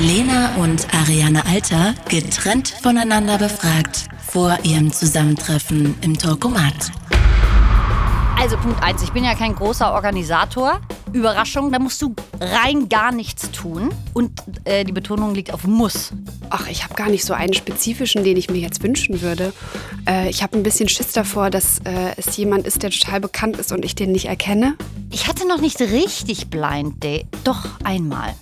Lena und Ariane Alter getrennt voneinander befragt vor ihrem Zusammentreffen im Talkomat. Also Punkt 1, ich bin ja kein großer Organisator. Überraschung, da musst du rein gar nichts tun. Und äh, die Betonung liegt auf muss. Ach, ich habe gar nicht so einen spezifischen, den ich mir jetzt wünschen würde. Äh, ich habe ein bisschen Schiss davor, dass äh, es jemand ist, der total bekannt ist und ich den nicht erkenne. Ich hatte noch nicht richtig Blind Date. Doch einmal.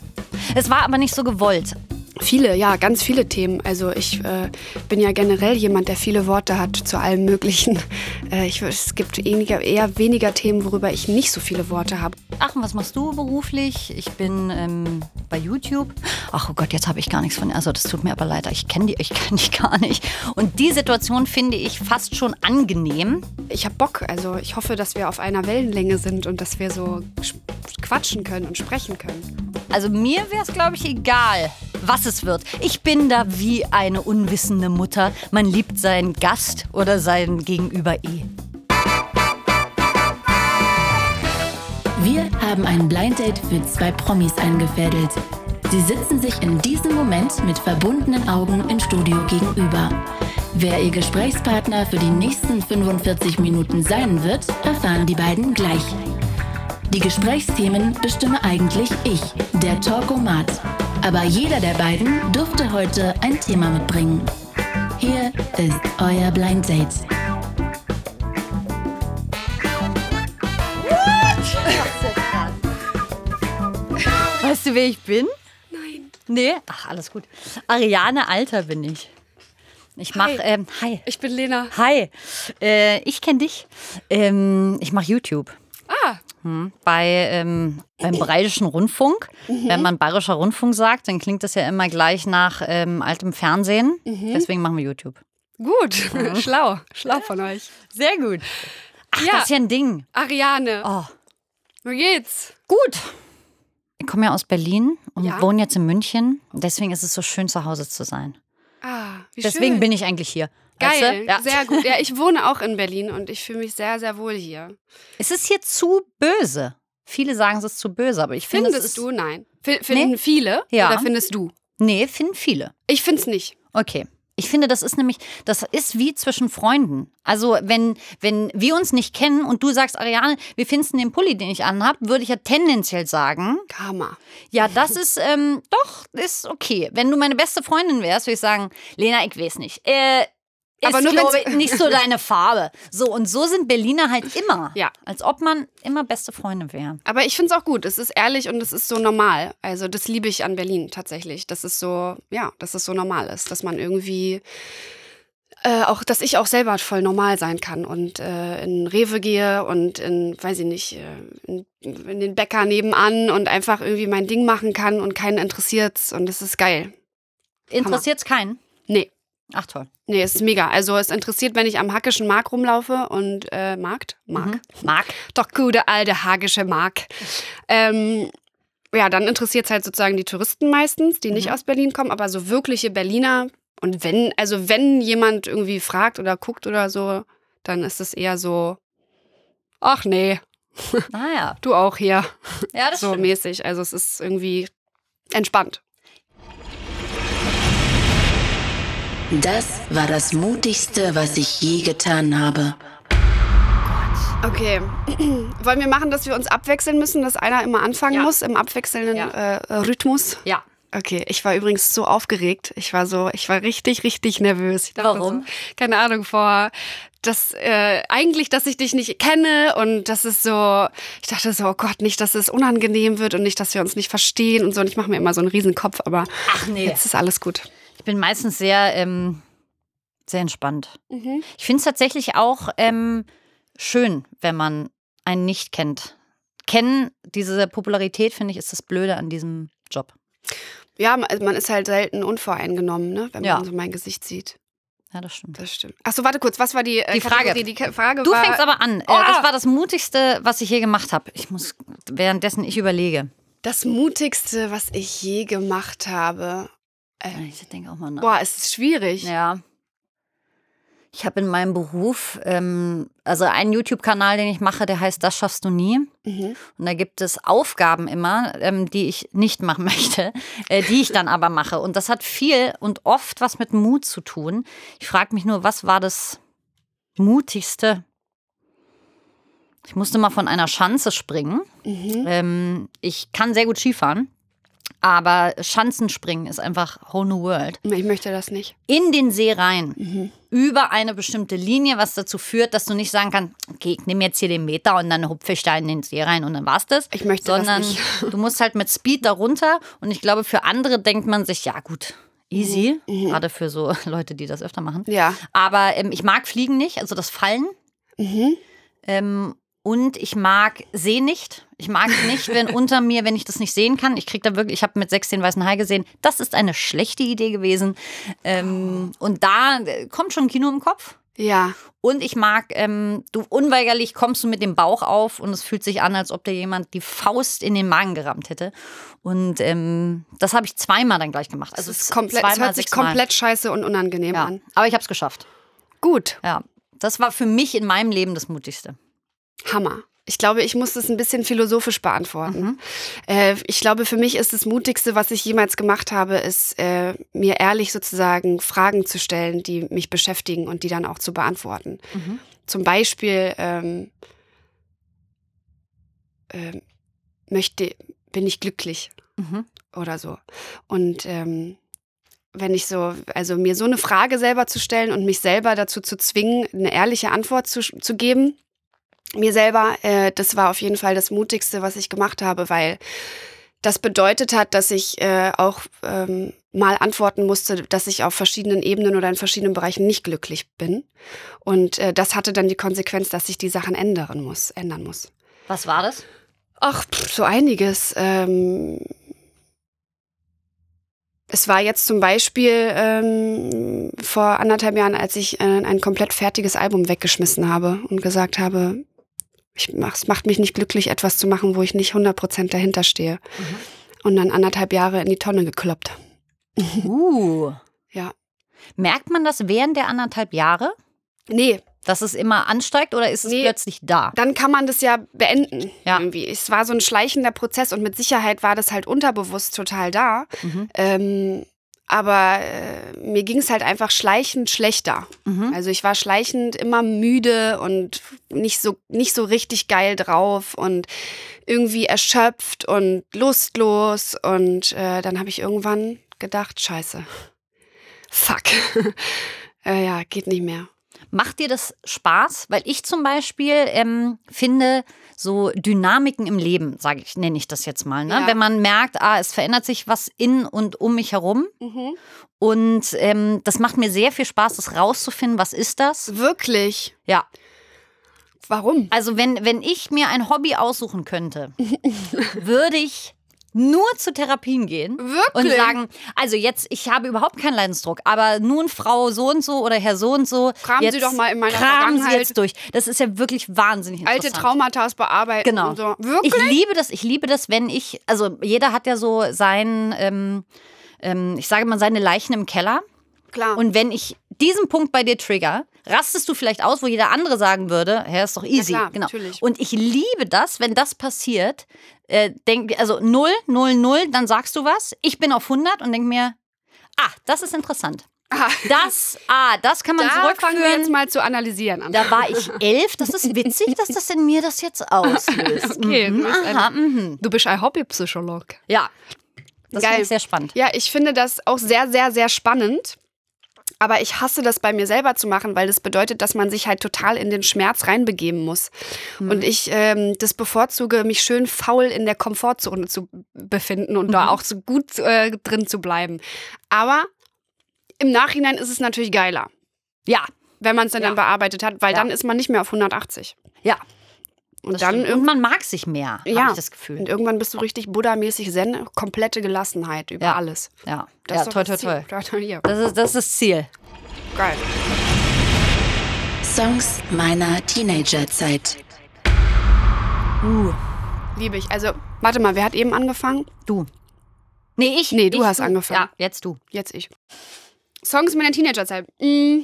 Es war aber nicht so gewollt. Viele, ja, ganz viele Themen. Also ich äh, bin ja generell jemand, der viele Worte hat zu allem Möglichen. Äh, ich, es gibt weniger, eher weniger Themen, worüber ich nicht so viele Worte habe. Ach, und was machst du beruflich? Ich bin ähm, bei YouTube. Ach oh Gott, jetzt habe ich gar nichts von. Also das tut mir aber leid. Ich kenne die, ich kenne dich gar nicht. Und die Situation finde ich fast schon angenehm. Ich habe Bock. Also ich hoffe, dass wir auf einer Wellenlänge sind und dass wir so quatschen können und sprechen können. Also mir wäre es, glaube ich, egal, was es wird. Ich bin da wie eine unwissende Mutter. Man liebt seinen Gast oder sein Gegenüber eh. Wir haben ein Blind Date für zwei Promis eingefädelt. Sie sitzen sich in diesem Moment mit verbundenen Augen im Studio gegenüber. Wer ihr Gesprächspartner für die nächsten 45 Minuten sein wird, erfahren die beiden gleich. Die Gesprächsthemen bestimme eigentlich ich, der Talkomat. Aber jeder der beiden durfte heute ein Thema mitbringen. Hier ist euer Blind Date. Weißt du, wer ich bin? Nein. Nee? Ach, alles gut. Ariane Alter bin ich. Ich mach, Hi. ähm, hi. Ich bin Lena. Hi. Äh, ich kenne dich. Ähm, ich mache YouTube. Ah, Hm. Bei, ähm, beim Bayerischen Rundfunk. Wenn man Bayerischer Rundfunk sagt, dann klingt das ja immer gleich nach ähm, altem Fernsehen. Deswegen machen wir YouTube. gut. Schlau. Schlau von euch. Sehr gut. Ach, Ja. das ist ja ein Ding. Ariane, Oh, wie geht's? gut. Ich komme ja aus Berlin und Ja. wohne jetzt in München. Deswegen ist es so schön, zu Hause zu sein. Ah, wie Deswegen schön. bin ich eigentlich hier. Geil? Ja. sehr gut. Ja, ich wohne auch in Berlin und ich fühle mich sehr, sehr wohl hier. Es ist hier zu böse. Viele sagen, es ist zu böse, aber ich finde, es Findest du? Nein. F finden viele? Ja. Oder findest du? Nee, finden viele. Ich find's nicht. Okay. Ich finde, das ist nämlich, das ist wie zwischen Freunden. Also, wenn, wenn wir uns nicht kennen und du sagst, Ariane, wie findest du den Pulli, den ich anhab, würde ich ja tendenziell sagen, Karma. ja, das ist, ähm, doch, ist okay. Wenn du meine beste Freundin wärst, würde ich sagen, Lena, ich weiß nicht. Äh, ist, Aber nur glaube ich, nicht so deine Farbe. So, und so sind Berliner halt immer. Ja. Als ob man immer beste Freunde wäre. Aber ich find's auch gut. Es ist ehrlich und es ist so normal. Also das liebe ich an Berlin tatsächlich. Das ist so, ja, dass es so normal ist, dass man irgendwie äh, auch, dass ich auch selber voll normal sein kann und äh, in Rewe gehe und in, weiß ich nicht, äh, in, in den Bäcker nebenan und einfach irgendwie mein Ding machen kann und keinen interessiert's und das ist geil. Interessiert's keinen? Nee. Ach toll. Nee, es ist mega. Also es interessiert, wenn ich am Hackischen Markt rumlaufe und äh, Markt? Markt? Mhm. Marc. Doch gute alte Hagische Mark. Ähm, ja, dann interessiert es halt sozusagen die Touristen meistens, die nicht aus Berlin kommen, aber so wirkliche Berliner. Und wenn, also wenn jemand irgendwie fragt oder guckt oder so, dann ist es eher so, ach nee, Naja. du auch hier. Ja, das so stimmt. mäßig. Also es ist irgendwie entspannt. Das war das Mutigste, was ich je getan habe. Okay. Wollen wir machen, dass wir uns abwechseln müssen, dass einer immer anfangen Ja. muss im abwechselnden Ja. äh, Rhythmus? Ja. Okay, ich war übrigens so aufgeregt. Ich war so, ich war richtig, richtig nervös. Ich dachte Warum? So, keine Ahnung, vor das äh, eigentlich, dass ich dich nicht kenne und das ist so, ich dachte so, oh Gott, nicht, dass es unangenehm wird und nicht, dass wir uns nicht verstehen und so. Und ich mache mir immer so einen riesen Kopf, aber Ach nee. jetzt ist alles gut. Ich bin meistens sehr, ähm, sehr entspannt. Mhm. Ich finde es tatsächlich auch ähm, schön, wenn man einen nicht kennt. Kennen, diese Popularität, finde ich, ist das Blöde an diesem Job. Ja, man man ist halt selten unvoreingenommen, ne, wenn Ja. man so mein Gesicht sieht. Ja, das stimmt. Das stimmt. Achso, warte kurz, was war die, äh, Die Frage. Die Frage Du war, fängst aber an. Äh, Oh! das war das Mutigste, was ich je gemacht habe. Ich muss, währenddessen ich überlege. das Mutigste, was ich je gemacht habe. Ich denke auch mal nach. Boah, es ist schwierig. Ja. Ich habe in meinem Beruf, ähm, also einen YouTube-Kanal, den ich mache, der heißt Das schaffst du nie. Und da gibt es Aufgaben immer, ähm, die ich nicht machen möchte, äh, die ich dann aber mache. Und das hat viel und oft was mit Mut zu tun. Ich frage mich nur, was war das Mutigste? Ich musste mal von einer Schanze springen. Ähm, ich kann sehr gut Skifahren. Aber Schanzenspringen ist einfach whole new world Ich möchte das nicht. in den See rein. Über eine bestimmte Linie, was dazu führt, dass du nicht sagen kannst, okay, ich nehme jetzt hier den Meter und dann hupfe ich da in den See rein und dann war's das. Ich möchte das Sondern nicht. du musst halt mit Speed da runter und ich glaube, für andere denkt man sich, ja gut, easy. Gerade für so Leute, die das öfter machen. Ja. Aber ähm, ich mag Fliegen nicht, also das Fallen. Ähm, und ich mag See nicht. Ich mag nicht, wenn unter mir, wenn ich das nicht sehen kann. Ich krieg da wirklich, ich habe mit sechs den weißen Hai gesehen. Das ist eine schlechte Idee gewesen. Ähm, und da äh, kommt schon Kino im Kopf. Ja. Und ich mag, ähm, du unweigerlich kommst du mit dem Bauch auf und es fühlt sich an, als ob dir jemand die Faust in den Magen gerammt hätte. Und ähm, das habe ich zweimal dann gleich gemacht. Also Es, ist komplett, es hört sich komplett scheiße und unangenehm Ja, an. aber ich habe es geschafft. Gut. Ja, das war für mich in meinem Leben das Mutigste. Hammer. Ich glaube, ich muss das ein bisschen philosophisch beantworten. Mhm. Äh, ich glaube, für mich ist das Mutigste, was ich jemals gemacht habe, ist, äh, mir ehrlich sozusagen Fragen zu stellen, die mich beschäftigen und die dann auch zu beantworten. Mhm. Zum Beispiel ähm, ähm, möchte, bin ich glücklich Mhm. oder so. Und ähm, wenn ich so, also mir so eine Frage selber zu stellen und mich selber dazu zu zwingen, eine ehrliche Antwort zu, zu geben, mir selber, äh, das war auf jeden Fall das Mutigste, was ich gemacht habe, weil das bedeutet hat, dass ich äh, auch ähm, mal antworten musste, dass ich auf verschiedenen Ebenen oder in verschiedenen Bereichen nicht glücklich bin. Und äh, das hatte dann die Konsequenz, dass ich die Sachen ändern muss, ändern muss. Was war das? Ach, pff, so einiges. Ähm, es war jetzt zum Beispiel ähm, vor anderthalb Jahren, als ich äh, ein komplett fertiges Album weggeschmissen habe und gesagt habe, ich mach, es macht mich nicht glücklich, etwas zu machen, wo ich nicht 100% dahinter stehe. Und dann anderthalb Jahre in die Tonne gekloppt. Uh. Ja. Merkt man das während der anderthalb Jahre, Nee, dass es immer ansteigt oder ist es Nee. plötzlich da? dann kann man das ja beenden. Ja. Irgendwie. Es war so ein schleichender Prozess und mit Sicherheit war das halt unterbewusst total da. Mhm. Ähm, aber äh, mir ging es halt einfach schleichend schlechter. Mhm. Also ich war schleichend immer müde und nicht so, nicht so richtig geil drauf und irgendwie erschöpft und lustlos. Und äh, dann habe ich irgendwann gedacht, scheiße. Fuck. äh, ja, geht nicht mehr. Macht dir das Spaß? Weil ich zum Beispiel ähm, finde, so Dynamiken im Leben, sage ich, nenne ich das jetzt mal. Ne? Ja. Wenn man merkt, ah, es verändert sich was in und um mich herum. Mhm. Und ähm, das macht mir sehr viel Spaß, das rauszufinden, was ist das? Wirklich? Ja. Warum? Also wenn, wenn ich mir ein Hobby aussuchen könnte, würde ich nur zu Therapien gehen Wirklich? und sagen, also jetzt, ich habe überhaupt keinen Leidensdruck, aber nun Frau so und so oder Herr so und so. Kramen Sie jetzt, doch mal in meiner kramen Sie Vergangenheit. jetzt durch. Das ist ja wirklich wahnsinnig Alte. Traumata bearbeiten Genau. so. Wirklich? Ich liebe das, ich liebe das, wenn ich, also jeder hat ja so sein, ähm, ähm, ich sage mal, seine Leichen im Keller. Klar. Und wenn ich diesen Punkt bei dir trigger, rastest du vielleicht aus, wo jeder andere sagen würde, hä, ist doch easy. klar, genau. natürlich. Und ich liebe das, wenn das passiert. Äh, denk, also 0, 0, 0, dann sagst du was. Ich bin auf 100 und denk mir, ah, das ist interessant. Ah, Das, ah, das kann man da fangen wir zurückführen. jetzt mal zu analysieren an. Da war ich elf. Das ist witzig, dass das in mir das jetzt auslöst. Okay, mhm, du bist ein- aha, mhm. Du bist ein Hobbypsycholog. Ja, das finde ich sehr spannend. Ja, ich finde das auch sehr, sehr, sehr spannend. Aber ich hasse das bei mir selber zu machen, weil das bedeutet, dass man sich halt total in den Schmerz reinbegeben muss. Mhm. Und ich ähm, das bevorzuge, mich schön faul in der Komfortzone zu befinden und Mhm. da auch so gut äh, drin zu bleiben. Aber im Nachhinein ist es natürlich geiler, Ja, wenn man es dann, Ja. dann bearbeitet hat, weil Ja. dann ist man nicht mehr auf 180. ja. Und das dann stimmt. und irgendwann, man mag sich mehr, Ja. habe ich das Gefühl. und irgendwann bist du richtig Buddha-mäßig Zen, komplette Gelassenheit über Ja. alles. Ja, Das ja ist toll, das toll, Ziel. toll. Das ist, das ist Ziel. Geil. Songs meiner Teenagerzeit. Uh, Liebe ich. Also, warte mal, wer hat eben angefangen? du. Nee, ich. Nee, du ich, hast angefangen. Ja, jetzt du. Jetzt ich. Songs meiner Teenagerzeit. Mm.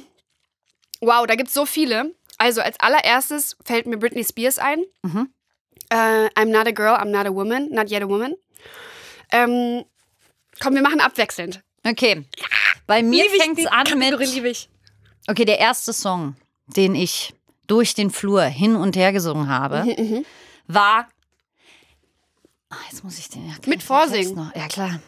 Wow, da gibt's so viele. Also als allererstes fällt mir Britney Spears ein. Mhm. Äh, I'm not a girl, I'm not a woman, not yet a woman. Ähm, komm, wir machen abwechselnd. Okay. Bei mir fängt es an mit. lieb ich. Okay, der erste Song, den ich durch den Flur hin und her gesungen habe, Mhm, war. Ah, jetzt muss ich den. Ja, Mit Vorsingen. Ja, klar.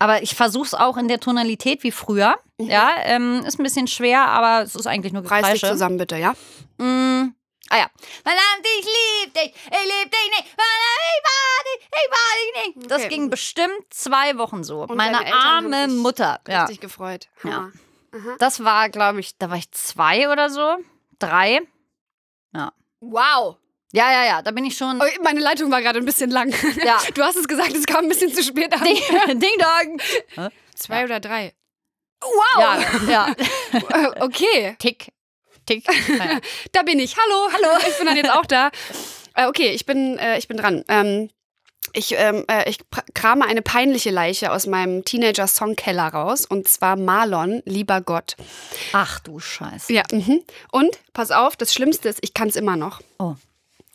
Aber ich versuche es auch in der Tonalität wie früher. Ja, ähm, ist ein bisschen schwer, aber es ist eigentlich nur Mhm. Reiß dich Gekreische. zusammen, bitte, ja? Mm. Ah ja. Verdammt, ich lieb dich, ich lieb dich nicht, verdammt, ich war dich, ich war dich nicht. Das Okay. ging bestimmt zwei Wochen so. Und Meine deine Eltern haben arme sich Mutter. Ja. Richtig gefreut. Hammer. Das war, glaube ich, da war ich zwei oder so. Drei. Wow. Ja, ja, ja, da bin ich schon. Oh, meine Leitung war gerade ein bisschen lang. Ja. Du hast es gesagt, es kam ein bisschen zu spät an. Ding, Ding Dong. Zwei oder drei. Ja, ja. Äh, Okay, Tick. Tick. Da bin ich. Hallo. Hallo. Ich bin dann jetzt auch da. Äh, okay, ich bin, äh, ich bin dran. Ähm, ich, ähm, äh, ich krame eine peinliche Leiche aus meinem Teenager-Songkeller raus. Und zwar Marlon, lieber Gott. Ach du Scheiße. Ja, mhm. Und, pass auf, das Schlimmste ist, ich kann es immer noch. Oh.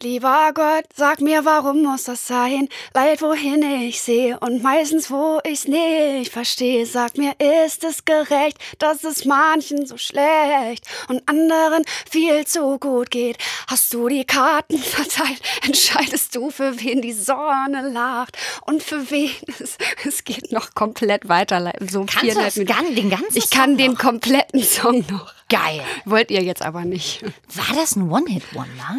Lieber Gott, sag mir, warum muss das sein? Leid, wohin ich sehe und meistens, wo ich's nicht verstehe. Sag mir, ist es gerecht, dass es manchen so schlecht und anderen viel zu gut geht? Hast du die Karten verteilt? Entscheidest du, für wen die Sonne lacht und für wen es, es geht noch komplett weiter. So Kannst du das gan den ganzen Ich kann Song den noch? kompletten Song noch. Geil. Wollt ihr jetzt aber nicht. War das ein One-Hit-Wonder?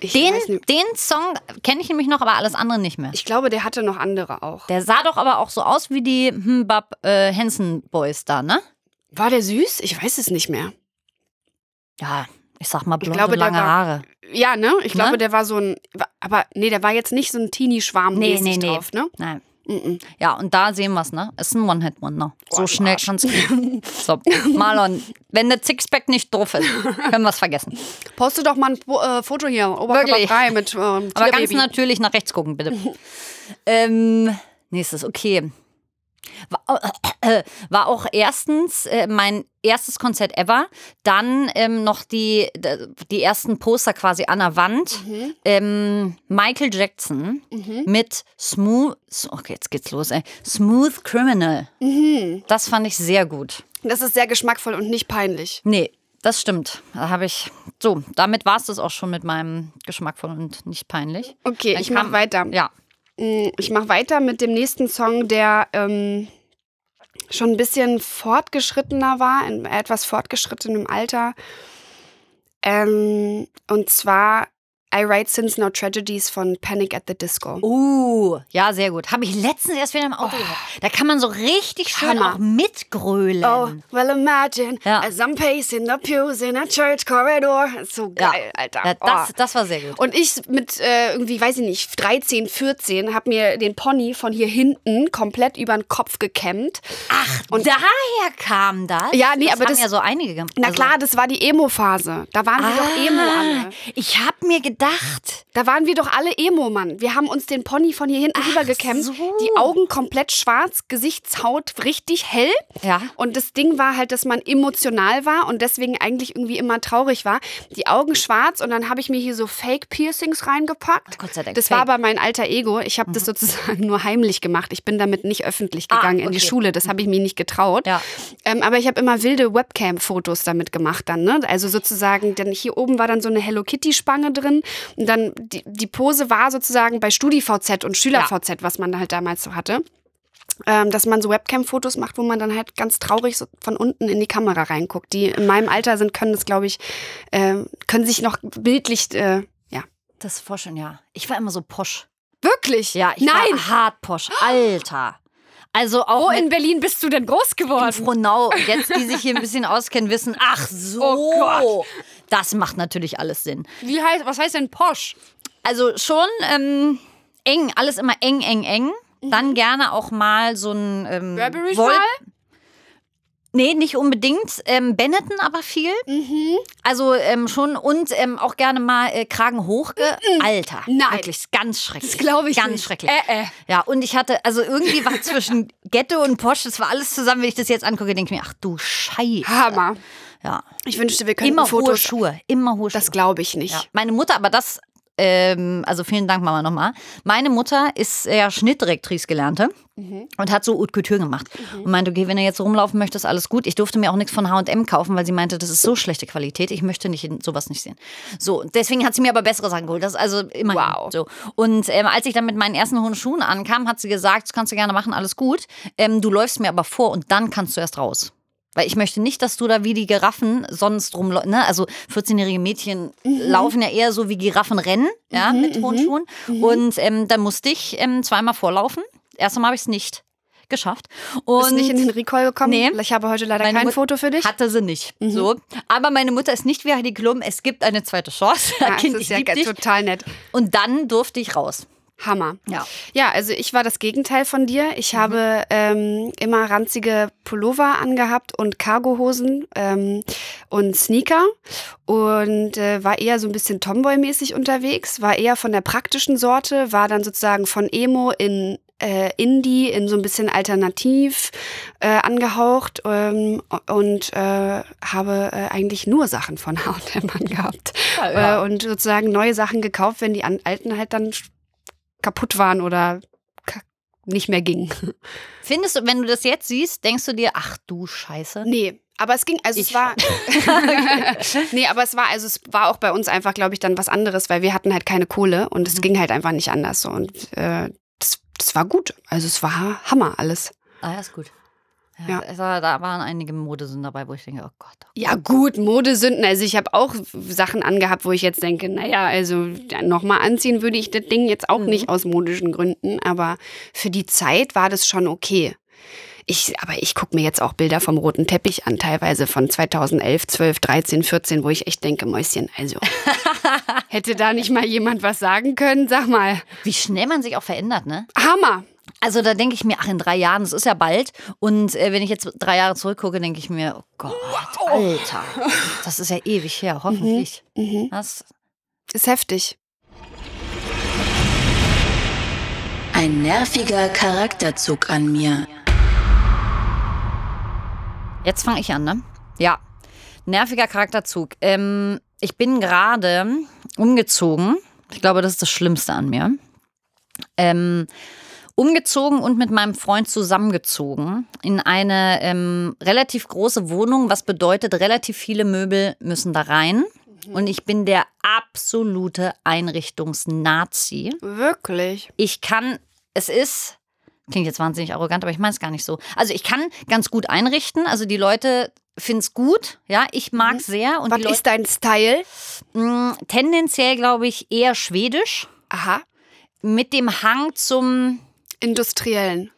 Ich Den, den Song kenne ich nämlich noch, aber alles andere nicht mehr. Ich glaube, der hatte noch andere auch. Der sah doch aber auch so aus wie die Mbab äh, Hansen Boys da, ne? War der süß? Ich weiß es nicht mehr. Ja, ich sag mal blonde, glaube, lange war- Haare. Ja, ne? Ich Ne? glaube, der war so ein. Aber nee, der war jetzt nicht so ein Teenie-Schwarm Nee, nee, nee. drauf, ne? Nein. Ja, und da sehen wir es, ne? Ist ein One-Hit-Wonder. So du schnell Arsch. kann's gehen. So, Marlon, wenn der Sixpack nicht drauf ist, können wir es vergessen. Poste doch mal ein äh, Foto hier, Oberkörper frei mit ähm, Aber ganz natürlich nach rechts gucken, bitte. ähm, nächstes, okay. War, äh, war auch erstens äh, mein erstes Konzert ever. Dann ähm, noch die, die ersten Poster quasi an der Wand. Mhm. Ähm, Michael Jackson mit Smooth. Okay, jetzt geht's los, ey. Smooth Criminal. Mhm. Das fand ich sehr gut. Das ist sehr geschmackvoll und nicht peinlich. Nee, das stimmt. Da habe ich. So, damit war es das auch schon mit meinem geschmackvoll und nicht peinlich. Okay, Dann ich mach weiter. Ja. Mm, Ich mache weiter mit dem nächsten Song, der ähm, schon ein bisschen fortgeschrittener war, in etwas fortgeschrittenem Alter. Ähm, und zwar I Write Sins No Tragedies von Panic at the Disco. Uh, ja, sehr gut. Habe ich letztens erst wieder im Auto gehört. Da kann man so richtig schön Hammer. auch mitgrölen. Oh, well imagine Ja. as I'm pacing the pews in a church corridor. So Ja. geil, Alter. Ja, das, oh. das war sehr gut. Und ich mit äh, irgendwie, weiß ich nicht, 13, 14, habe mir den Pony von hier hinten komplett über den Kopf gekämmt. Ach, und daher kam das? Ja, nee, das aber haben das- ja so einige gemacht. Na klar, das war die Emo-Phase. Da waren wir doch Emo alle. Ah, Ich habe mir gedacht, Da waren wir doch alle Emo, Mann. Wir haben uns den Pony von hier hinten rübergekämmt. so. Die Augen komplett schwarz, Gesichtshaut richtig hell. Ja. Und das Ding war halt, dass man emotional war und deswegen eigentlich irgendwie immer traurig war. Die Augen schwarz und dann habe ich mir hier so Fake-Piercings reingepackt. Gott sei Dank, Das fake. Mhm. war aber mein alter Ego. Ich habe das sozusagen nur heimlich gemacht. Ich bin damit nicht öffentlich Ah, gegangen in die okay. Schule. Das habe ich mir nicht getraut. Ja. Ähm, aber ich habe immer wilde Webcam-Fotos damit gemacht dann. Ne? Also sozusagen, denn hier oben war dann so eine Hello Kitty-Spange drin. Und dann die, die Pose war sozusagen bei StudiVZ und SchülerVZ, was man halt damals so hatte. Ähm, dass man so Webcam-Fotos macht, wo man dann halt ganz traurig so von unten in die Kamera reinguckt. Die in meinem Alter sind, können das, glaube ich, äh, können sich noch bildlich, äh, ja. das ist vorstellen, ja. Ich war immer so posch. Wirklich? Ja, ich Nein! war hart posch. Alter. Also auch Wo in Berlin bist du denn groß in geworden? Frohnau. Und Jetzt, die sich hier ein bisschen auskennen, wissen, ach so. Oh Gott. Das macht natürlich alles Sinn. Wie heißt, was heißt denn Posch? Also schon ähm, eng, alles immer eng, eng, eng. Dann gerne auch mal so ein ähm, Burberry Schal? Nee, nicht unbedingt. Ähm, Benetton aber viel. Mhm. Also ähm, schon und ähm, auch gerne mal äh, Kragen hochge. Alter, Nein. wirklich ganz schrecklich. Das glaube ich Ganz nicht. schrecklich. Äh, äh. Ja, und ich hatte, also irgendwie war zwischen Ghetto und Porsche, das war alles zusammen, wenn ich das jetzt angucke, denke ich mir, ach du Scheiße. Hammer. Ja. Ich wünschte, wir könnten Immer hohe Fotos. Schuhe. Immer hohe Schuhe. Das glaube ich nicht. Ja. Meine Mutter, aber das, ähm, also vielen Dank, Mama, nochmal. Meine Mutter ist ja Schnittdirektrice gelernte und hat so Haute Couture gemacht. Und meinte, okay, wenn du jetzt rumlaufen möchtest, alles gut. Ich durfte mir auch nichts von H&M kaufen, weil sie meinte, das ist so schlechte Qualität. Ich möchte nicht sowas nicht sehen. So, deswegen hat sie mir aber bessere Sachen geholt. Das ist also immer Wow. so. Und ähm, als ich dann mit meinen ersten hohen Schuhen ankam, hat sie gesagt, das kannst du gerne machen, alles gut. Ähm, du läufst mir aber vor und dann kannst du erst raus. Weil ich möchte nicht, dass du da wie die Giraffen sonst rumläufst. Ne? Also 14-jährige Mädchen laufen ja eher so wie Giraffen rennen, ja, mit hohen Schuhen. Und ähm, dann musste ich ähm, zweimal vorlaufen. Erstmal habe ich es nicht geschafft. Und Bist nicht in den Recall gekommen? Nee. Ich habe heute leider kein Mut- Foto für dich. hatte sie nicht. So. Aber meine Mutter ist nicht wie Heidi Klum. Es gibt eine zweite Chance. Ja, kind, das ist ja total nett. Und dann durfte ich raus. Hammer. Ja. Ja, also ich war das Gegenteil von dir. Ich habe ähm, immer ranzige Pullover angehabt und Cargohosen ähm, und Sneaker und äh, war eher so ein bisschen Tomboy-mäßig unterwegs, war eher von der praktischen Sorte, war dann sozusagen von Emo in äh, Indie, in so ein bisschen alternativ äh, angehaucht ähm, und äh, habe äh, eigentlich nur Sachen von H&M angehabt ja. äh, und sozusagen neue Sachen gekauft, wenn die alten halt dann kaputt waren oder nicht mehr gingen. Findest du, wenn du das jetzt siehst, denkst du dir, ach du Scheiße. Nee, aber es ging, also Ich es war. nee, aber es war, also es war auch bei uns einfach, glaube ich, dann was anderes, weil wir hatten halt keine Kohle und Mhm. es ging halt einfach nicht anders. So. Und äh, das, das war gut. Also es war Hammer alles. Ah, ja, ist gut. Ja, war, da waren einige Modesünden dabei, wo ich denke, oh Gott. Ja, gut, Modesünden. Also ich habe auch Sachen angehabt, wo ich jetzt denke, naja, also nochmal anziehen würde ich das Ding jetzt auch Mhm. nicht aus modischen Gründen, aber für die Zeit war das schon okay. Ich, aber ich gucke mir jetzt auch Bilder vom roten Teppich an, teilweise von 2011, 12, 13, 14, wo ich echt denke, Mäuschen, also hätte da nicht mal jemand was sagen können? Sag mal, Wie schnell man sich auch verändert, ne? Hammer. Also da denke ich mir, ach, in drei Jahren, das ist ja bald. Und äh, wenn ich jetzt drei Jahre zurückgucke, denke ich mir, oh Gott, Alter, das ist ja ewig her, hoffentlich. Mhm. Das, Ist heftig. Ein nerviger Charakterzug an mir. jetzt fange ich an, ne? Ja, nerviger Charakterzug. Ähm, ich bin gerade umgezogen. Ich glaube, das ist das Schlimmste an mir. Ähm, umgezogen und mit meinem Freund zusammengezogen in eine ähm, relativ große Wohnung, was bedeutet, relativ viele Möbel müssen da rein. Und ich bin der absolute Einrichtungsnazi. Wirklich. Ich kann, es ist, klingt jetzt wahnsinnig arrogant, aber ich meine es gar nicht so. Also ich kann ganz gut einrichten. Also die Leute finden es gut. Ja, ich mag es sehr. Und Was ist dein Style? mh, tendenziell, glaube ich, eher schwedisch. Aha. Mit dem Hang zum, Industriellen.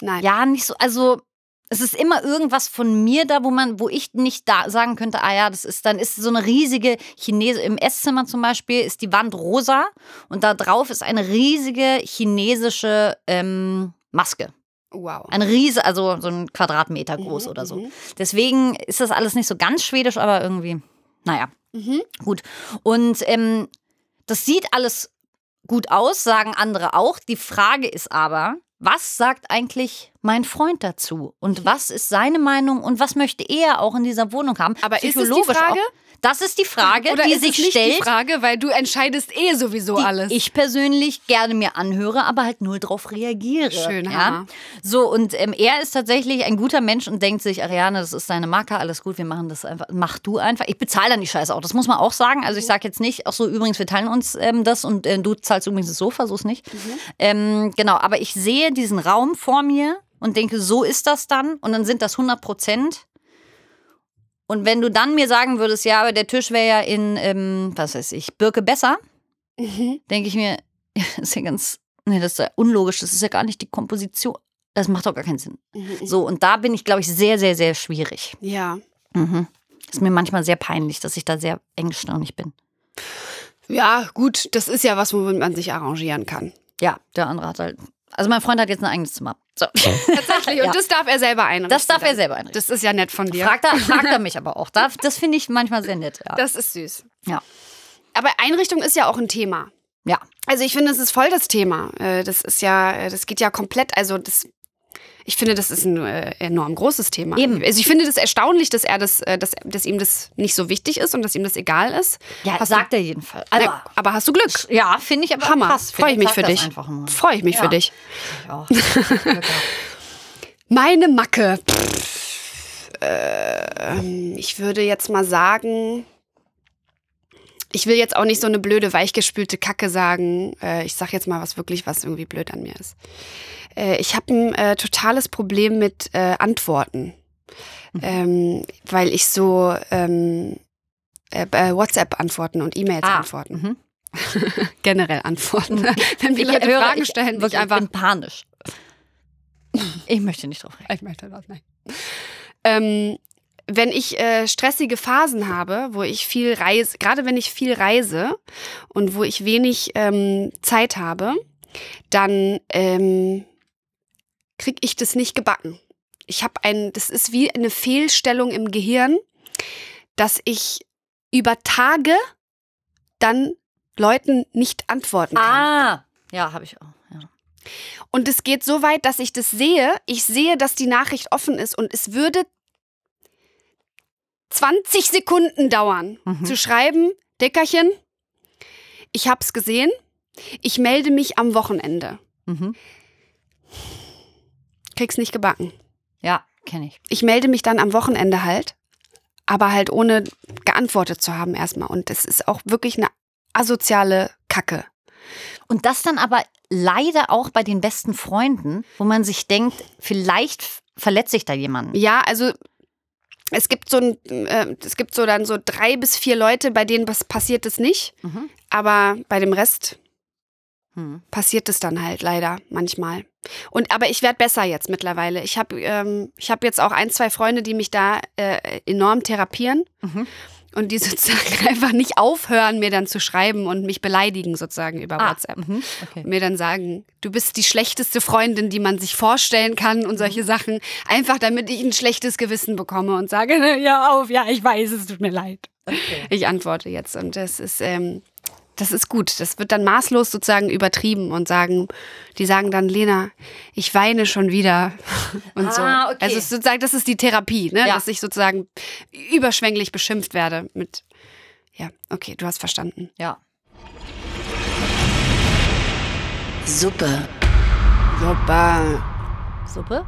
Nein. ja, nicht so, also es ist immer irgendwas von mir da, wo man, wo ich nicht da sagen könnte, ah ja, das ist dann ist so eine riesige Chinese im Esszimmer zum Beispiel ist die Wand rosa und da drauf ist eine riesige chinesische ähm, Maske. Wow. Ein Riese, also so ein Quadratmeter Mhm, groß oder so. Deswegen ist das alles nicht so ganz schwedisch, aber irgendwie, naja, Mhm. gut. Und ähm, das sieht alles gut aus, sagen andere auch. Die Frage ist aber, was sagt eigentlich mein Freund dazu? Und was ist seine Meinung und was möchte er auch in dieser Wohnung haben? Aber ist es die Frage? Auch. Das ist die Frage, Oder die ist sich es nicht stellt. die Frage, weil du entscheidest eh sowieso die alles. ich persönlich gerne mir anhöre, aber halt null drauf reagiere. Schön, ja? Hammer. So, und ähm, er ist tatsächlich ein guter Mensch und denkt sich, Ariane, das ist deine Marke, alles gut, wir machen das einfach, mach du einfach. Ich bezahle dann die Scheiße auch, das muss man auch sagen. Also ich sage jetzt nicht, ach so, übrigens, wir teilen uns ähm, das und äh, du zahlst übrigens das Sofa, so ist nicht. Ähm, genau, aber ich sehe diesen Raum vor mir und denke, so ist das dann und dann sind das 100 Prozent. Und wenn du dann mir sagen würdest, ja, aber der Tisch wäre ja in, ähm, was weiß ich, Birke besser, Mhm. denke ich mir, ja, das ist ja ganz, nee, das ist ja unlogisch, das ist ja gar nicht die Komposition. Das macht doch gar keinen Sinn. Mhm. So, und da bin ich, glaube ich, sehr, sehr, sehr schwierig. Ja. Mhm. Ist mir manchmal sehr peinlich, dass ich da sehr engstirnig bin. Ja, gut, das ist ja was, womit man sich arrangieren kann. Ja, der andere hat halt. Also mein Freund hat jetzt ein eigenes Zimmer. So. Tatsächlich. Und Ja. das darf er selber einrichten. Das darf er selber einrichten. Das ist ja nett von dir. Fragt er, fragt er mich aber auch. Das, das finde ich manchmal sehr nett. Ja. Das ist süß. Ja. Aber Einrichtung ist ja auch ein Thema. ja. Also ich finde, es ist voll das Thema. Äh, Das ist ja, äh, das geht ja komplett, also das Ich finde, das ist ein äh, enorm großes Thema. Eben. Also ich finde das erstaunlich, dass er das, äh, dass, dass ihm das nicht so wichtig ist und dass ihm das egal ist. Ja, Hast sagt er jedenfalls. Also, Na, aber hast du Glück? ja, finde ich aber Hammer. krass. Freue ich mich für dich. Freue ich mich Ja. für dich. Ich auch. Meine Macke. Pff, ähm, ich würde jetzt mal sagen, ich will jetzt auch nicht so eine blöde, weichgespülte Kacke sagen. Äh, ich sag jetzt mal was wirklich, was irgendwie blöd an mir ist. Äh, ich habe ein äh, totales Problem mit äh, Antworten. Ähm, weil ich so ähm, äh, äh, WhatsApp-Antworten und E-Mails Ah, antworten. mhm. Generell antworten. Wenn mir Ich Leute Fragen ich- stellen, ich wirklich, einfach bin panisch. Ich möchte nicht drauf reagieren. Ich möchte das nicht. Ähm, wenn ich äh, stressige Phasen habe, wo ich viel reise, gerade wenn ich viel reise und wo ich wenig ähm, Zeit habe, dann ähm, kriege ich das nicht gebacken. Ich habe ein, das ist wie eine Fehlstellung im Gehirn, dass ich über Tage dann Leuten nicht antworten kann. Ah, ja, habe ich auch. Ja. Und es geht so weit, dass ich das sehe. Ich sehe, dass die Nachricht offen ist und es würde 20 Sekunden dauern, Mhm. zu schreiben, Deckerchen, ich hab's gesehen, ich melde mich am Wochenende. Mhm. Krieg's nicht gebacken. Ja, kenne ich. Ich melde mich dann am Wochenende halt, aber halt ohne geantwortet zu haben erstmal. Und das ist auch wirklich eine asoziale Kacke. Und das dann aber leider auch bei den besten Freunden, wo man sich denkt, vielleicht verletze ich da jemanden. Ja, also es gibt so ein, äh, es gibt so dann so drei bis vier Leute, bei denen was passiert es nicht, Mhm. aber bei dem Rest Hm. passiert es dann halt leider manchmal. Und aber ich werde besser jetzt mittlerweile. Ich habe ähm, ich habe jetzt auch ein zwei Freunde, die mich da äh, enorm therapieren Mhm. Und die sozusagen einfach nicht aufhören, mir dann zu schreiben und mich beleidigen sozusagen über Ah, WhatsApp. mhm, okay. Mir dann sagen, du bist die schlechteste Freundin, die man sich vorstellen kann und solche Sachen. Einfach damit ich ein schlechtes Gewissen bekomme und sage, ja auf, ja, ich weiß, es tut mir leid. Ich antworte jetzt und das ist, ähm, das ist gut. Das wird dann maßlos sozusagen übertrieben und sagen, die sagen dann, Lena, ich weine schon wieder und so. Ah, okay. Also es ist sozusagen, das ist die Therapie, ne? Ja. dass ich sozusagen überschwänglich beschimpft werde mit, ja, okay, du hast verstanden. Ja. Suppe. Super. Suppe?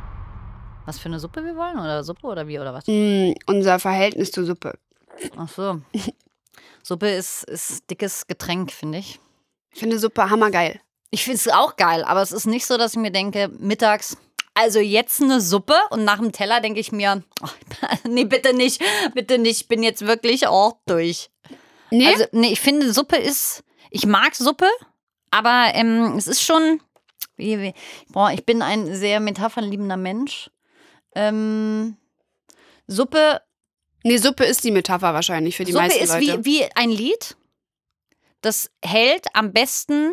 Was für eine Suppe wir wollen? Oder Suppe oder wie oder was? Mm, unser Verhältnis zur Suppe. Ach so. Suppe ist, ist dickes Getränk, finde ich. Ich finde Suppe hammergeil. Ich finde es auch geil, aber es ist nicht so, dass ich mir denke, mittags, also jetzt eine Suppe und nach dem Teller denke ich mir, oh, nee, bitte nicht, bitte nicht, ich bin jetzt wirklich auch durch. Nee? Also, nee, ich finde, Suppe ist, ich mag Suppe, aber ähm, es ist schon, wie, wie, boah, ich bin ein sehr metaphernliebender Mensch. Ähm, Suppe, nee, Suppe ist die Metapher wahrscheinlich für die Suppe meisten ist Leute. wie, wie ein Lied. Das hält am besten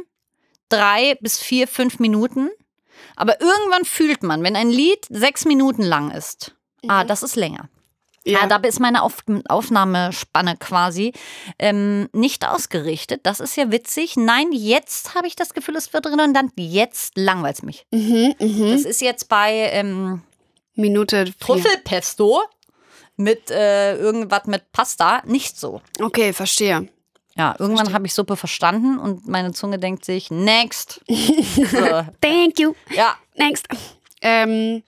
drei bis vier, fünf Minuten. Aber irgendwann fühlt man, wenn ein Lied sechs Minuten lang ist, ah, das ist länger. Ja. ja. da ist meine Auf Aufnahmespanne quasi ähm, nicht ausgerichtet. Das ist ja witzig. Nein, jetzt habe ich das Gefühl, es wird redundant. Jetzt langweilt es mich. mhm, mhm. Das ist jetzt bei ähm, Minute vier. Trüffelpesto mit äh, irgendwas mit Pasta nicht so. Okay, verstehe. Ja, irgendwann habe ich Suppe verstanden und meine Zunge denkt sich, next. so. Thank you. Ja. Next. Ähm,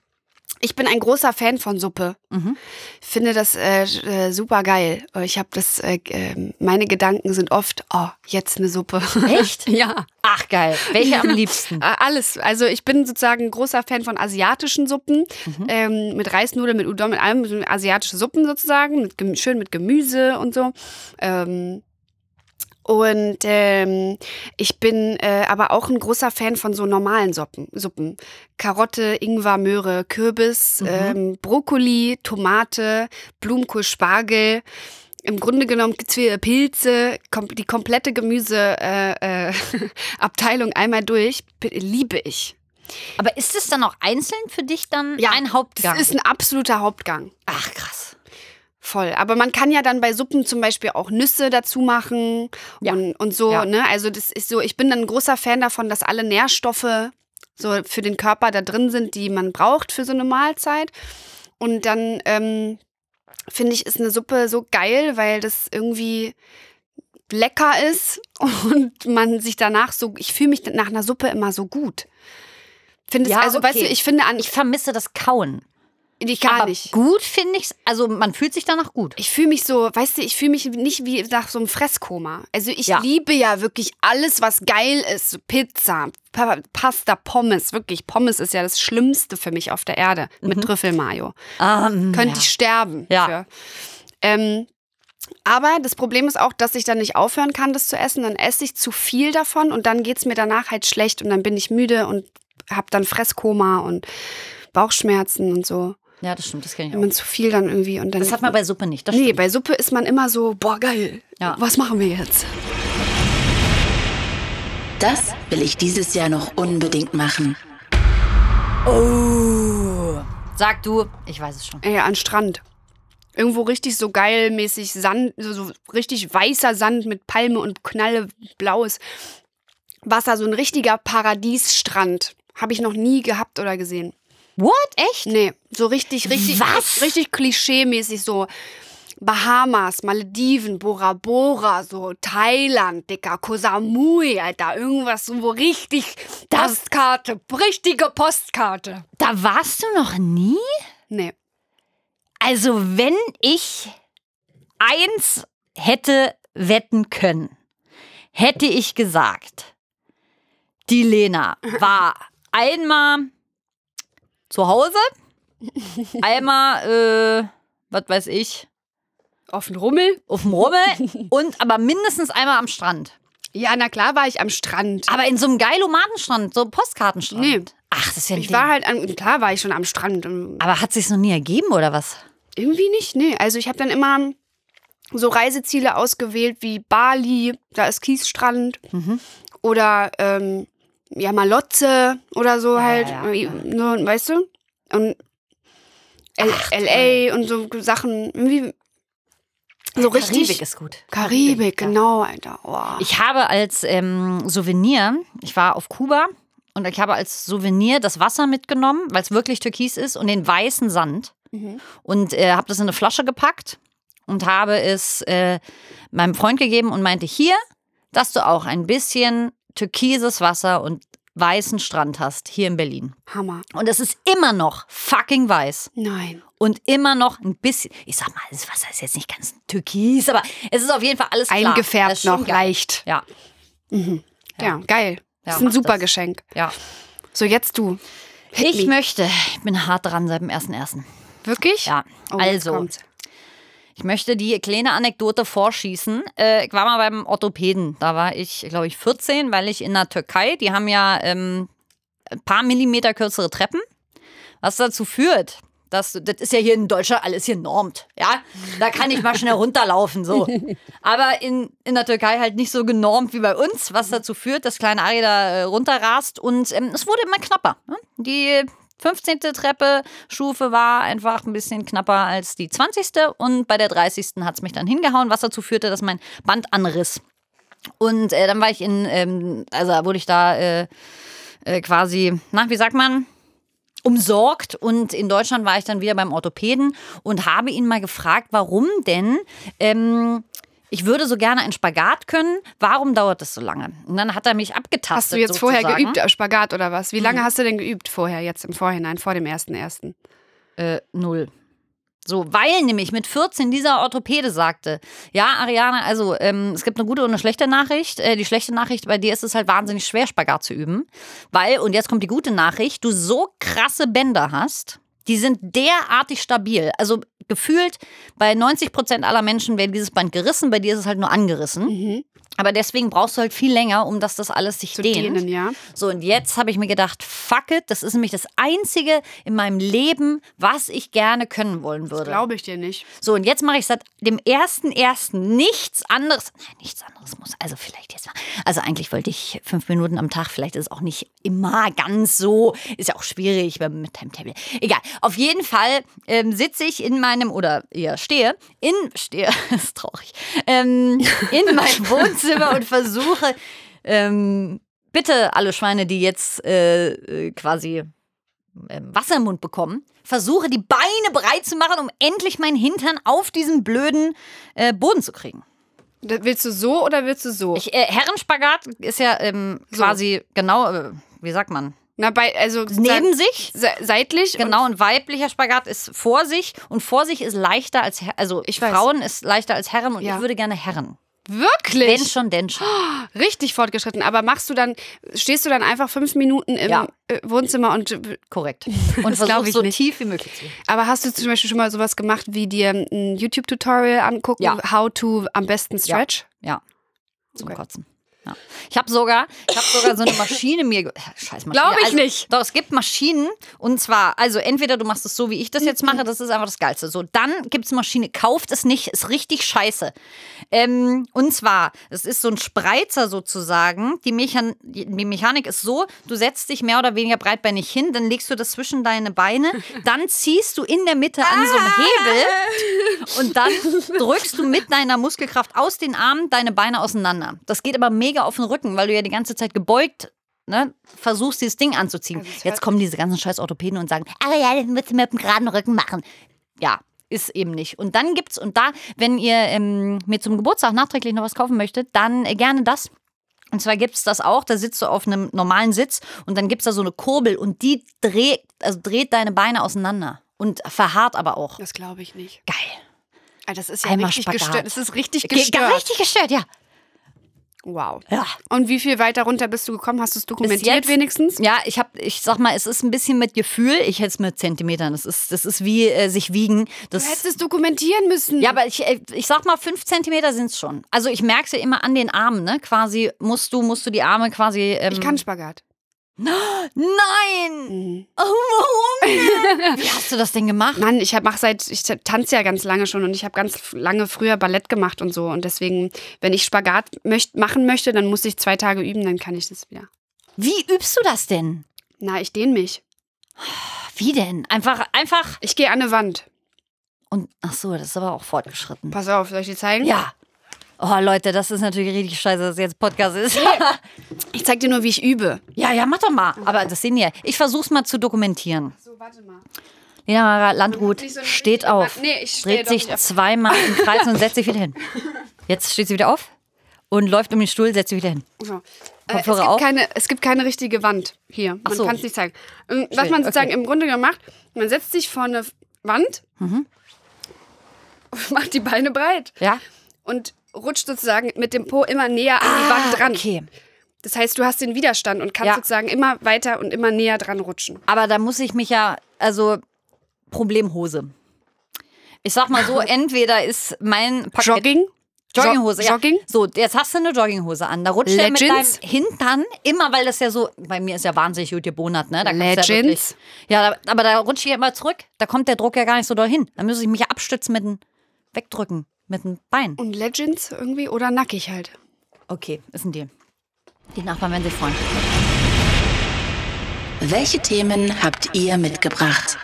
ich bin ein großer Fan von Suppe. Mhm. Finde das äh, äh, super geil. Ich habe das, äh, äh, meine Gedanken sind oft, oh, jetzt eine Suppe. Echt? ja. Ach geil. Welche am liebsten? Äh, Alles. Also ich bin sozusagen ein großer Fan von asiatischen Suppen. Mhm. Ähm, mit Reisnudeln, mit Udon, mit allem. Asiatische Suppen sozusagen. Mit, schön mit Gemüse und so. Ähm, und ähm, ich bin äh, aber auch ein großer Fan von so normalen Suppen. Suppen. Karotte, Ingwer, Möhre, Kürbis, Mhm. ähm, Brokkoli, Tomate, Blumenkohl, Spargel. Im Grunde genommen Zwiebel, Pilze, kom die komplette Gemüseabteilung äh, äh, Abteilung einmal durch, liebe ich. Aber ist es dann auch einzeln für dich dann Ja, ein Hauptgang? Das ist ein absoluter Hauptgang. Ach krass. Voll. Aber man kann ja dann bei Suppen zum Beispiel auch Nüsse dazu machen Ja. und, und so. Ja. Ne? Also das ist so, ich bin dann ein großer Fan davon, dass alle Nährstoffe so für den Körper da drin sind, die man braucht für so eine Mahlzeit. Und dann ähm, finde ich, ist eine Suppe so geil, weil das irgendwie lecker ist und man sich danach so, ich fühle mich nach einer Suppe immer so gut. Finde Ja, also, weißt du, okay. ich finde an, Ich vermisse das Kauen. Ich gar Aber nicht. gut finde ich Also man fühlt sich danach gut. Ich fühle mich so, weißt du, ich fühle mich nicht wie nach so einem Fresskoma. Also ich Ja. liebe ja wirklich alles, was geil ist. Pizza, Pa Pasta, Pommes. Wirklich, Pommes ist ja das Schlimmste für mich auf der Erde. Mit Trüffelmayo. Ähm, Könnte ja. ich sterben. Ja. Ähm, aber das Problem ist auch, dass ich dann nicht aufhören kann, das zu essen. Dann esse ich zu viel davon und dann geht es mir danach halt schlecht und dann bin ich müde und habe dann Fresskoma und Bauchschmerzen und so. Ja, das stimmt, das kenne ich Wenn auch. man zu viel dann irgendwie und dann. Das hat man bei Suppe nicht. Das Nee, stimmt. bei Suppe ist man immer so, boah, geil. Ja. Was machen wir jetzt? Das will ich dieses Jahr noch unbedingt machen. Sag du, ich weiß es schon. Ey, an Strand. Irgendwo richtig so geilmäßig Sand, so, so richtig weißer Sand mit Palme und knallblaues Wasser. So ein richtiger Paradiesstrand. Habe ich noch nie gehabt oder gesehen. What? Echt? Nee, so richtig, richtig, Was? richtig klischee-mäßig so. Bahamas, Malediven, Bora Bora, so Thailand, Dicker, Koh Samui, Alter, irgendwas so wo richtig Postkarte, richtige Postkarte. Da warst du noch nie? Nee. Also, wenn ich eins hätte wetten können, hätte ich gesagt, die Lena war einmal zu Hause, einmal, äh, was weiß ich, Auf den Rummel? auf dem Rummel und aber mindestens einmal am Strand. Ja, na klar war ich am Strand. Aber in so einem Geilomatenstrand, so einem Postkartenstrand. Nee. Ach, das ist ja ein Ich Ding. war halt an, klar war ich schon am Strand. Aber hat sich's noch nie ergeben oder was? Irgendwie nicht, nee. Also ich habe dann immer so Reiseziele ausgewählt wie Bali, da ist Kiesstrand. Mhm. Oder ähm, ja, Malotze oder so halt. ja, ja. So, weißt du? Und L LA und so Sachen. Irgendwie so richtig. Karibik ist gut. Karibik, ja. genau, Alter. Oh. Ich habe als ähm, Souvenir, ich war auf Kuba und ich habe als Souvenir das Wasser mitgenommen, weil es wirklich türkis ist und den weißen Sand und äh, habe das in eine Flasche gepackt und habe es äh, meinem Freund gegeben und meinte, hier, dass du auch ein bisschen türkises Wasser und weißen Strand hast, hier in Berlin. Hammer. Und es ist immer noch fucking weiß. Nein. Und immer noch ein bisschen, ich sag mal, das Wasser ist jetzt nicht ganz türkis, aber es ist auf jeden Fall alles klar. Eingefärbt noch, geil. leicht. Ja, Ja, geil. Ja, das ist ein super das. Geschenk. ja. So, jetzt du. Ich me. möchte, ich bin hart dran seit dem 1.1. Wirklich? Ja, Oh, also, kommt's. Ich möchte die kleine Anekdote vorschießen. Äh, ich war mal beim Orthopäden. Da war ich, glaube ich, 14, weil ich in der Türkei, die haben ja ähm, ein paar Millimeter kürzere Treppen, was dazu führt, dass, du- das ist ja hier in Deutschland alles hier normt, ja, da kann ich mal schnell runterlaufen, so. Aber in, in der Türkei halt nicht so genormt wie bei uns, was dazu führt, dass kleine Ari da äh, runterrast und ähm, es wurde immer knapper. Ne? Die 15. Treppe Stufe war einfach ein bisschen knapper als die 20. und bei der 30. hat es mich dann hingehauen, was dazu führte, dass mein Band anriss. Und äh, dann war ich in, ähm, also wurde ich da äh, äh, quasi, na, wie sagt man, umsorgt. Und in Deutschland war ich dann wieder beim Orthopäden und habe ihn mal gefragt, warum denn ähm, ich würde so gerne einen Spagat können. Warum dauert das so lange? Und dann hat er mich abgetastet. Hast du jetzt vorher sozusagen. geübt, äh, Spagat oder was? Wie lange Mhm. hast du denn geübt vorher, jetzt im Vorhinein, vor dem ersten ersten? Äh, null. So, weil nämlich mit 14 dieser Orthopäde sagte, ja, Ariane, also ähm, es gibt eine gute und eine schlechte Nachricht. Äh, die schlechte Nachricht, bei dir ist es halt wahnsinnig schwer, Spagat zu üben. Weil, und jetzt kommt die gute Nachricht, du so krasse Bänder hast, die sind derartig stabil. Also gefühlt bei 90 Prozent aller Menschen wäre dieses Band gerissen, bei dir ist es halt nur angerissen. Aber deswegen brauchst du halt viel länger, um dass das alles sich Zu dehnt. dehnen, ja. So, und jetzt habe ich mir gedacht, fuck it, das ist nämlich das Einzige in meinem Leben, was ich gerne können wollen würde. Glaube ich dir nicht. So, und jetzt mache ich seit dem ersten ersten nichts anderes. Nein, nichts anderes muss. Also vielleicht jetzt mal. Also eigentlich wollte ich fünf Minuten am Tag, vielleicht ist es auch nicht immer ganz so. Ist ja auch schwierig mit Timetable. Egal. Auf jeden Fall ähm, sitze ich in meinem, oder eher stehe, in, stehe, ist traurig, ähm, in meinem Wohnzimmer und versuche, ähm, bitte alle Schweine, die jetzt äh, äh, quasi äh, Wasser im Mund bekommen, versuche die Beine breit zu machen, um endlich meinen Hintern auf diesen blöden äh, Boden zu kriegen. Das willst du so oder willst du so? Ich, äh, Herrenspagat ist ja ähm, So. quasi genau, äh, wie sagt man, Na, bei, also neben sich. se seitlich. Genau, ein weiblicher Spagat ist vor sich und vor sich ist leichter als also Ich weiß. Frauen ist leichter als Herren und Ja. ich würde gerne Herren. Und wirklich Wenn schon, denn schon. richtig fortgeschritten. Aber machst du dann, stehst du dann einfach fünf Minuten im Ja. äh, Wohnzimmer und Korrekt. Und Das glaub versuch ich so nicht. tief wie möglich zu. aber hast du zum Beispiel schon mal sowas gemacht, wie dir ein YouTube-Tutorial angucken, Ja. how to am besten stretch? Ja. Zum Okay. Kotzen. Ja. Ich habe sogar, ich habe sogar so eine Maschine mir. Scheiß Maschine. Glaub ich also, nicht. Doch, es gibt Maschinen und zwar, also entweder du machst es so, wie ich das jetzt mache, das ist einfach das Geilste. So, dann gibt es Maschine, kauft es nicht, ist richtig scheiße. Ähm, und zwar, es ist so ein Spreizer sozusagen. Die, Mechan die Mechanik ist so, du setzt dich mehr oder weniger breitbeinig hin, dann legst du das zwischen deine Beine, dann ziehst du in der Mitte an so einem Hebel und dann drückst du mit deiner Muskelkraft aus den Armen deine Beine auseinander. Das geht aber mega auf den Rücken, weil du ja die ganze Zeit gebeugt ne, versuchst, dieses Ding anzuziehen. Also es Jetzt kommen diese ganzen scheiß Orthopäden und sagen, aber ja, das musst du mit dem geraden Rücken machen. Ja, ist eben nicht. Und dann gibt's, und da, wenn ihr ähm, mir zum Geburtstag nachträglich noch was kaufen möchtet, dann äh, gerne das. Und zwar gibt's das auch, da sitzt du auf einem normalen Sitz und dann gibt's da so eine Kurbel und die dreht, also dreht deine Beine auseinander und verharrt aber auch. Das glaube ich nicht. Geil. Ah, Das ist ja Einmal richtig Spagat. gestört. Das ist richtig Ge- gestört. Richtig gestört, ja. Wow. Ja. Und wie viel weiter runter bist du gekommen? Hast du es dokumentiert jetzt- wenigstens? Ja, ich habe, ich sag mal, es ist ein bisschen mit Gefühl. Ich hätte es mit Zentimetern. Das ist, das ist wie äh, sich wiegen. Du Das, hättest es dokumentieren müssen. ja, aber ich, äh, ich sag mal, fünf Zentimeter sind es schon. Also ich merke es ja immer an den Armen, ne? Quasi musst du, musst du die Arme quasi. Ähm, ich kann Spagat. Nein! Mhm. Oh, warum? Wie hast du das denn gemacht? Mann, ich mache seit, ich tanze ja ganz lange schon und ich habe ganz lange früher Ballett gemacht und so. Und deswegen, wenn ich Spagat möcht, machen möchte, dann muss ich zwei Tage üben, dann kann ich das wieder. Wie übst du das denn? Na, ich dehne mich. Wie denn? Einfach, einfach. Ich gehe an eine Wand. Und ach so, das ist aber auch fortgeschritten. Pass auf, soll ich dir zeigen? Ja. Oh Leute, das ist natürlich richtig scheiße, dass es jetzt Podcast ist. Ich zeig dir nur, wie ich übe. ja, ja, mach doch mal. Aber das sehen wir. Ich versuch's mal zu dokumentieren. So, warte mal. Lena Mara Landrut Nicht so steht auf. Nee, ich stehe dreht sich zweimal im Kreis und setzt sich wieder hin. Jetzt steht sie wieder auf und läuft um den Stuhl, setzt sich wieder hin. So. Äh, es, gibt auf? keine, es gibt keine richtige Wand hier. Man so. kann es nicht zeigen. Ähm, Was Schön, man sozusagen okay. im Grunde gemacht, man setzt sich vor eine Wand, Mhm. macht die Beine breit Ja? und rutscht sozusagen mit dem Po immer näher an die Wand dran. Ah, Okay. Das heißt, du hast den Widerstand und kannst Ja. sozusagen immer weiter und immer näher dran rutschen. Aber da muss ich mich ja, also Problemhose. Ich sag mal so, entweder ist mein Paket Jogging? Jogginghose, Jo- ja. Jogging? So, jetzt hast du eine Jogginghose an. Da rutscht er mit deinem Legends? Hintern, immer weil das ja so, bei mir ist ja wahnsinnig gut gebonert, ne? Da du Ja, Legends? wirklich, ja, aber da rutsche ich ja immer zurück. Da kommt der Druck ja gar nicht so doll hin. Da muss ich mich ja abstützen mit dem, wegdrücken mit dem Bein. Und Legends irgendwie oder nackig halt. Okay, ist ein Deal. Die Nachbarn werden sich freuen. Welche Themen habt ihr mitgebracht?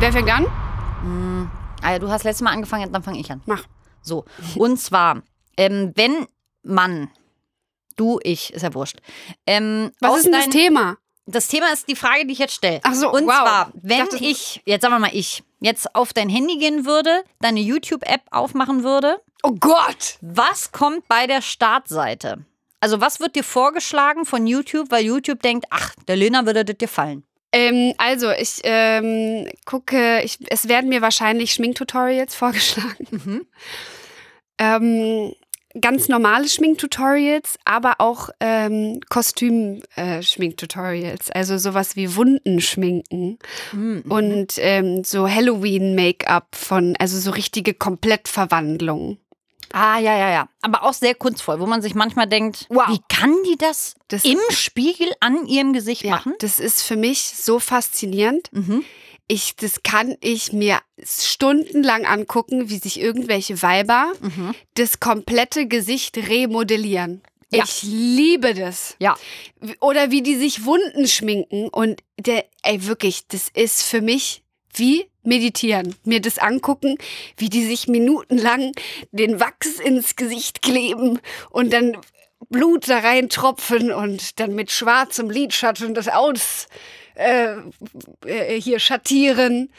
Wer fängt an? Ah ja, du hast letztes Mal angefangen, dann fange ich an. Mach. So, und zwar, ähm, wenn man, du, ich, ist ja wurscht. Ähm, Was ist denn das dein- Thema? Das Thema ist die Frage, die ich jetzt stelle. Ach so, Und wow. zwar, Ich wenn ich, jetzt sagen wir mal ich, jetzt auf dein Handy gehen würde, deine YouTube-App aufmachen würde, Oh Gott! was kommt bei der Startseite? Also was wird dir vorgeschlagen von YouTube, weil YouTube denkt, ach, der Lena würde das dir fallen. Ähm, also, ich ähm, gucke, ich, es werden mir wahrscheinlich Schminktutorials vorgeschlagen. Mhm. Ähm, ganz normale Schminktutorials, aber auch ähm, Kostüm-Schminktutorials. also sowas wie Wunden schminken Mhm. und ähm, so Halloween-Make-up von, also so richtige Komplettverwandlungen. Ah, ja, ja, ja. Aber auch sehr kunstvoll, wo man sich manchmal denkt, Wow. wie kann die das, Das- im Spiegel an ihrem Gesicht Ja, machen? das ist für mich so faszinierend. Mhm. Ich, das kann ich mir stundenlang angucken, wie sich irgendwelche Weiber Mhm. das komplette Gesicht remodellieren. Ja. Ich liebe das. Ja. Oder wie die sich Wunden schminken. Und der, ey, wirklich, das ist für mich wie meditieren. Mir das angucken, wie die sich minutenlang den Wachs ins Gesicht kleben und dann Blut da reintropfen und dann mit schwarzem Lidschatten das aus äh, äh, hier schattieren.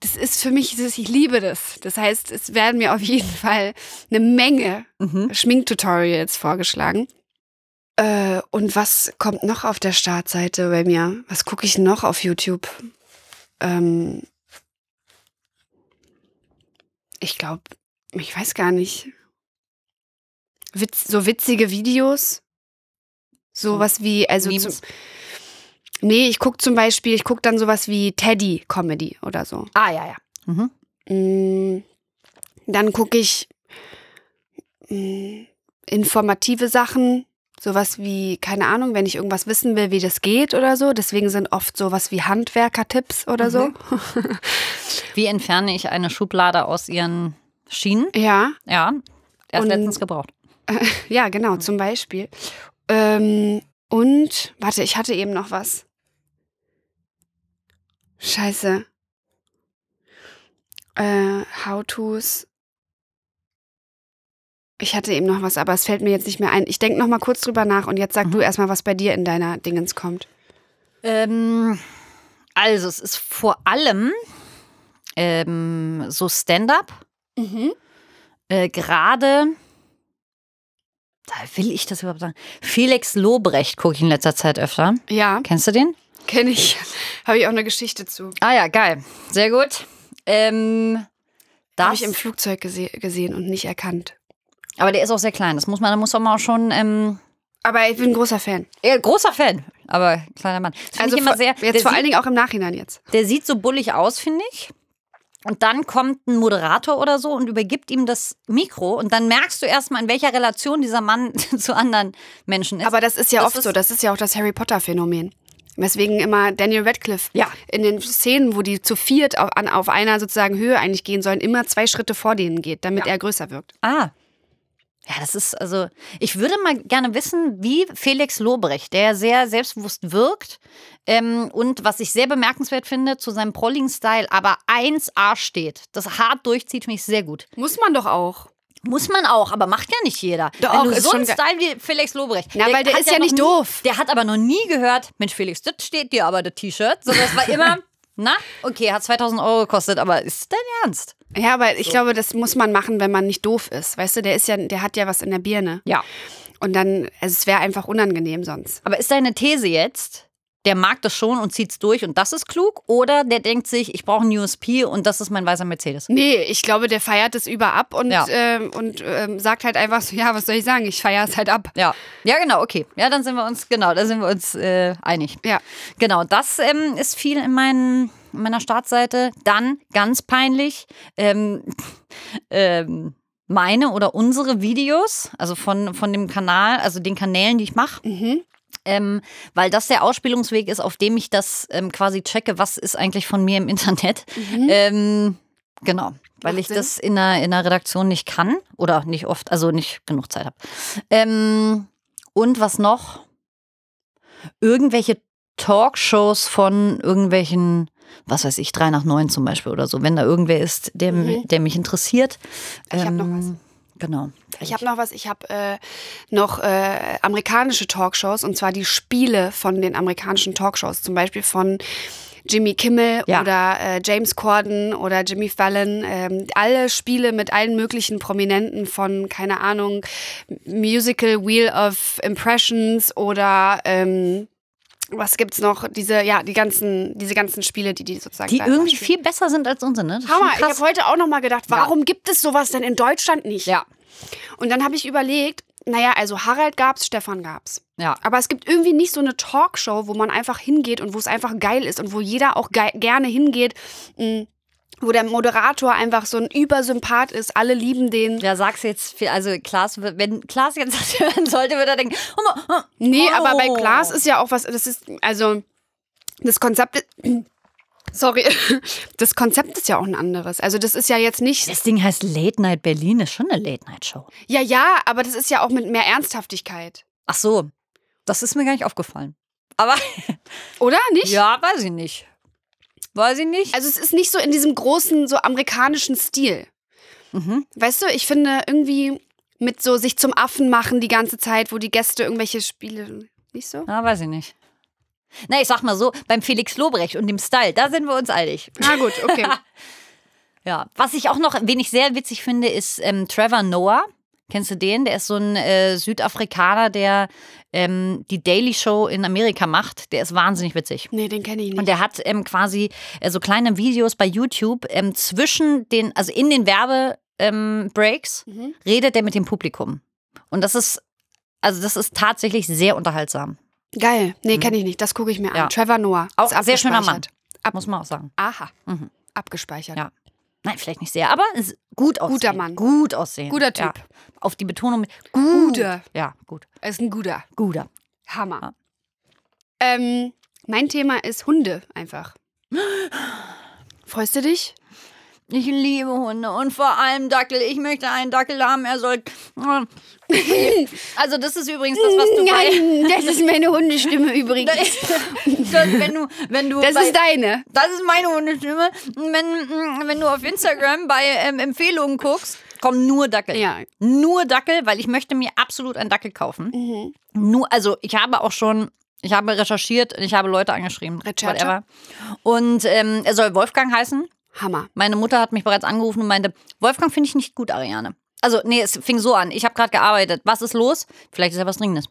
Das ist für mich, das, ich liebe das. Das heißt, es werden mir auf jeden Fall eine Menge Mhm. Schminktutorials vorgeschlagen. Äh, und was kommt noch auf der Startseite bei mir? Was gucke ich noch auf YouTube? Ähm, ich glaube, ich weiß gar nicht. Witz, so witzige Videos. Sowas wie, also zum, Memes. Nee, ich gucke zum Beispiel, ich gucke dann sowas wie Teddy Comedy oder so. Ah, ja, ja. Mhm. Mm, Dann gucke ich mm, informative Sachen, sowas wie, keine Ahnung, wenn ich irgendwas wissen will, wie das geht oder so. Deswegen sind oft sowas wie Handwerker-Tipps oder so. Wie entferne ich eine Schublade aus ihren Schienen? Ja, Ja, erst Und- letztens gebraucht. ja, genau, zum Beispiel. Ähm, und, warte, ich hatte eben noch was. Scheiße. Äh, How-Tos. Ich hatte eben noch was, aber es fällt mir jetzt nicht mehr ein. Ich denke noch mal kurz drüber nach und jetzt sag du erstmal, was bei dir in deiner Dingens kommt. Ähm, also, es ist vor allem ähm, so Stand-up. Äh, Gerade, will ich das überhaupt sagen. Felix Lobrecht gucke ich in letzter Zeit öfter. Ja, Kennst du den? kenne ich. Habe ich auch eine Geschichte zu. Ah ja, geil. Sehr gut. Ähm, das, Habe ich im Flugzeug gese gesehen und nicht erkannt. aber der ist auch sehr klein. Das muss man, da muss man auch schon. Ähm, Aber ich bin ein großer Fan. ja, großer Fan, aber kleiner Mann. Das Also ich immer vor, sehr. jetzt vor sieht- allen Dingen auch im Nachhinein jetzt. Der sieht so bullig aus, finde ich. Und dann kommt ein Moderator oder so und übergibt ihm das Mikro. Und dann merkst du erstmal, in welcher Relation dieser Mann zu anderen Menschen ist. Aber das ist ja Das oft ist- so. Das ist ja auch das Harry Potter-Phänomen. Weswegen immer Daniel Radcliffe Ja. in den Szenen, wo die zu viert auf, an, auf einer sozusagen Höhe eigentlich gehen sollen, immer zwei Schritte vor denen geht, damit er größer wirkt. ah. Ja, das ist also. Ich würde mal gerne wissen, wie Felix Lobrecht, der sehr selbstbewusst wirkt ähm, und was ich sehr bemerkenswert finde, zu seinem prolligen Style, aber 1A steht, das hart durchzieht, finde ich sehr gut. Muss man doch auch. Muss man auch, aber macht ja nicht jeder. Doch, Wenn du so einen Style wie Felix Lobrecht. Na, weil der ist ja noch nicht nie, doof. Der hat aber noch nie gehört, Mensch, Felix, das steht dir aber, das T-Shirt. Sondern das war immer, na, okay, hat 2000 Euro gekostet, aber ist dein Ernst? Ja, aber ich glaube, das muss man machen, wenn man nicht doof ist. Weißt du, der ist ja, der hat ja was in der Birne. Ja. Und dann, also es wäre einfach unangenehm sonst. Aber ist deine These jetzt, der mag das schon und zieht's durch und das ist klug? Oder der denkt sich, ich brauche einen USP und das ist mein weißer Mercedes? Nee, ich glaube, der feiert es über ab und, Ja. ähm, und ähm, sagt halt einfach so, ja, was soll ich sagen, ich feiere es halt ab. Ja, ja, genau, okay. Ja, dann sind wir uns, genau, da sind wir uns äh, einig. Ja. Genau, das ähm, ist viel in, meinen, in meiner Startseite. Dann, ganz peinlich, ähm, ähm, meine oder unsere Videos, also von, von dem Kanal, also den Kanälen, die ich mache. Ähm, weil das der Ausspielungsweg ist, auf dem ich das ähm, quasi checke, was ist eigentlich von mir im Internet. Ähm, genau, weil Macht ich Sinn. das in der, in der Redaktion nicht kann oder nicht oft, also nicht genug Zeit habe. Ähm, und was noch? Irgendwelche Talkshows von irgendwelchen, was weiß ich, drei nach neun zum Beispiel oder so, wenn da irgendwer ist, der, mi- der mich interessiert. Mhm. Ich hab noch was. Genau. Ich habe noch was, ich habe äh, noch äh, amerikanische Talkshows und zwar die Spiele von den amerikanischen Talkshows, zum Beispiel von Jimmy Kimmel Ja. oder äh, James Corden oder Jimmy Fallon. Ähm, alle Spiele mit allen möglichen Prominenten von, keine Ahnung, Musical Wheel of Impressions oder ähm, was gibt's noch? Diese, ja, die ganzen, diese ganzen Spiele, die die sozusagen. Die irgendwie spielen. viel besser sind als unsere, ne? Das Hammer, ich habe heute auch noch mal gedacht, warum gibt es sowas denn in Deutschland nicht? Ja, Und dann habe ich überlegt, naja, also Harald gab's, Stefan gab's. ja. Aber es gibt irgendwie nicht so eine Talkshow, wo man einfach hingeht und wo es einfach geil ist und wo jeder auch gei- gerne hingeht, mh, wo der Moderator einfach so ein Übersympath ist. Alle lieben den. Ja, sag's jetzt, viel- also Klaas, wenn Klaas jetzt das hören sollte, würde er denken, oh, mal, oh. Nee, aber bei Oh. Klaas ist ja auch was, das ist, also, das Konzept, ist- sorry, das Konzept ist ja auch ein anderes. Also das ist ja jetzt nicht, Das Ding heißt Late Night Berlin, ist schon eine Late Night Show. ja, ja, aber das ist ja auch mit mehr Ernsthaftigkeit. Ach so, das ist mir gar nicht aufgefallen. Aber Oder nicht? ja, weiß ich nicht. Weiß ich nicht. Also es ist nicht so in diesem großen, so amerikanischen Stil. Mhm. Weißt du, ich finde irgendwie, Mit so sich zum Affen machen die ganze Zeit, wo die Gäste irgendwelche Spiele. Nicht so? Na, weiß ich nicht. Na, ich sag mal so, beim Felix Lobrecht und dem Style, da sind wir uns einig. Na gut, okay. Ja, was ich auch noch, wen ich sehr witzig finde, ist ähm, Trevor Noah. Kennst du den? Der ist so ein äh, Südafrikaner, der ähm, die Daily Show in Amerika macht. Der ist wahnsinnig witzig. nee, den kenne ich nicht. Und der hat ähm, quasi äh, so kleine Videos bei YouTube ähm, zwischen den, also in den Werbebreaks ähm, Mhm. redet er mit dem Publikum. Und das ist, also das ist tatsächlich sehr unterhaltsam. Geil. Nee, kenne ich nicht. Das gucke ich mir an. Mhm. Ja. Trevor Noah. Auch sehr schöner Mann. abgespeichert. Muss man auch sagen. Aha. Mhm. Abgespeichert. Ja. Nein, vielleicht nicht sehr, aber ist gut aussehen. Guter Mann. Gut aussehen. Guter Typ. Ja. Auf die Betonung mit gut. Guter. Ja, gut. Er ist ein guter. Guter. Hammer. Ja. Ähm, mein Thema ist Hunde einfach. Freust du dich? Ich liebe Hunde und vor allem Dackel. Ich möchte einen Dackel haben. Er soll. Also, das ist übrigens das, was du bei. das ist meine Hundestimme übrigens. wenn du, wenn du Das bei, ist deine. Das ist meine Hundestimme. Wenn, wenn du auf Instagram bei ähm, Empfehlungen guckst, kommen nur Dackel. Ja. Nur Dackel, weil ich möchte mir absolut einen Dackel kaufen. Mhm. Nur, also ich habe auch schon, ich habe recherchiert, ich habe Leute angeschrieben. Recherche? whatever. Und ähm, er soll Wolfgang heißen. Hammer. Meine Mutter hat mich bereits angerufen und meinte, Wolfgang finde ich nicht gut, Ariane. Also, nee, es fing so an. Ich habe gerade gearbeitet. Was ist los? Vielleicht ist ja was Dringendes.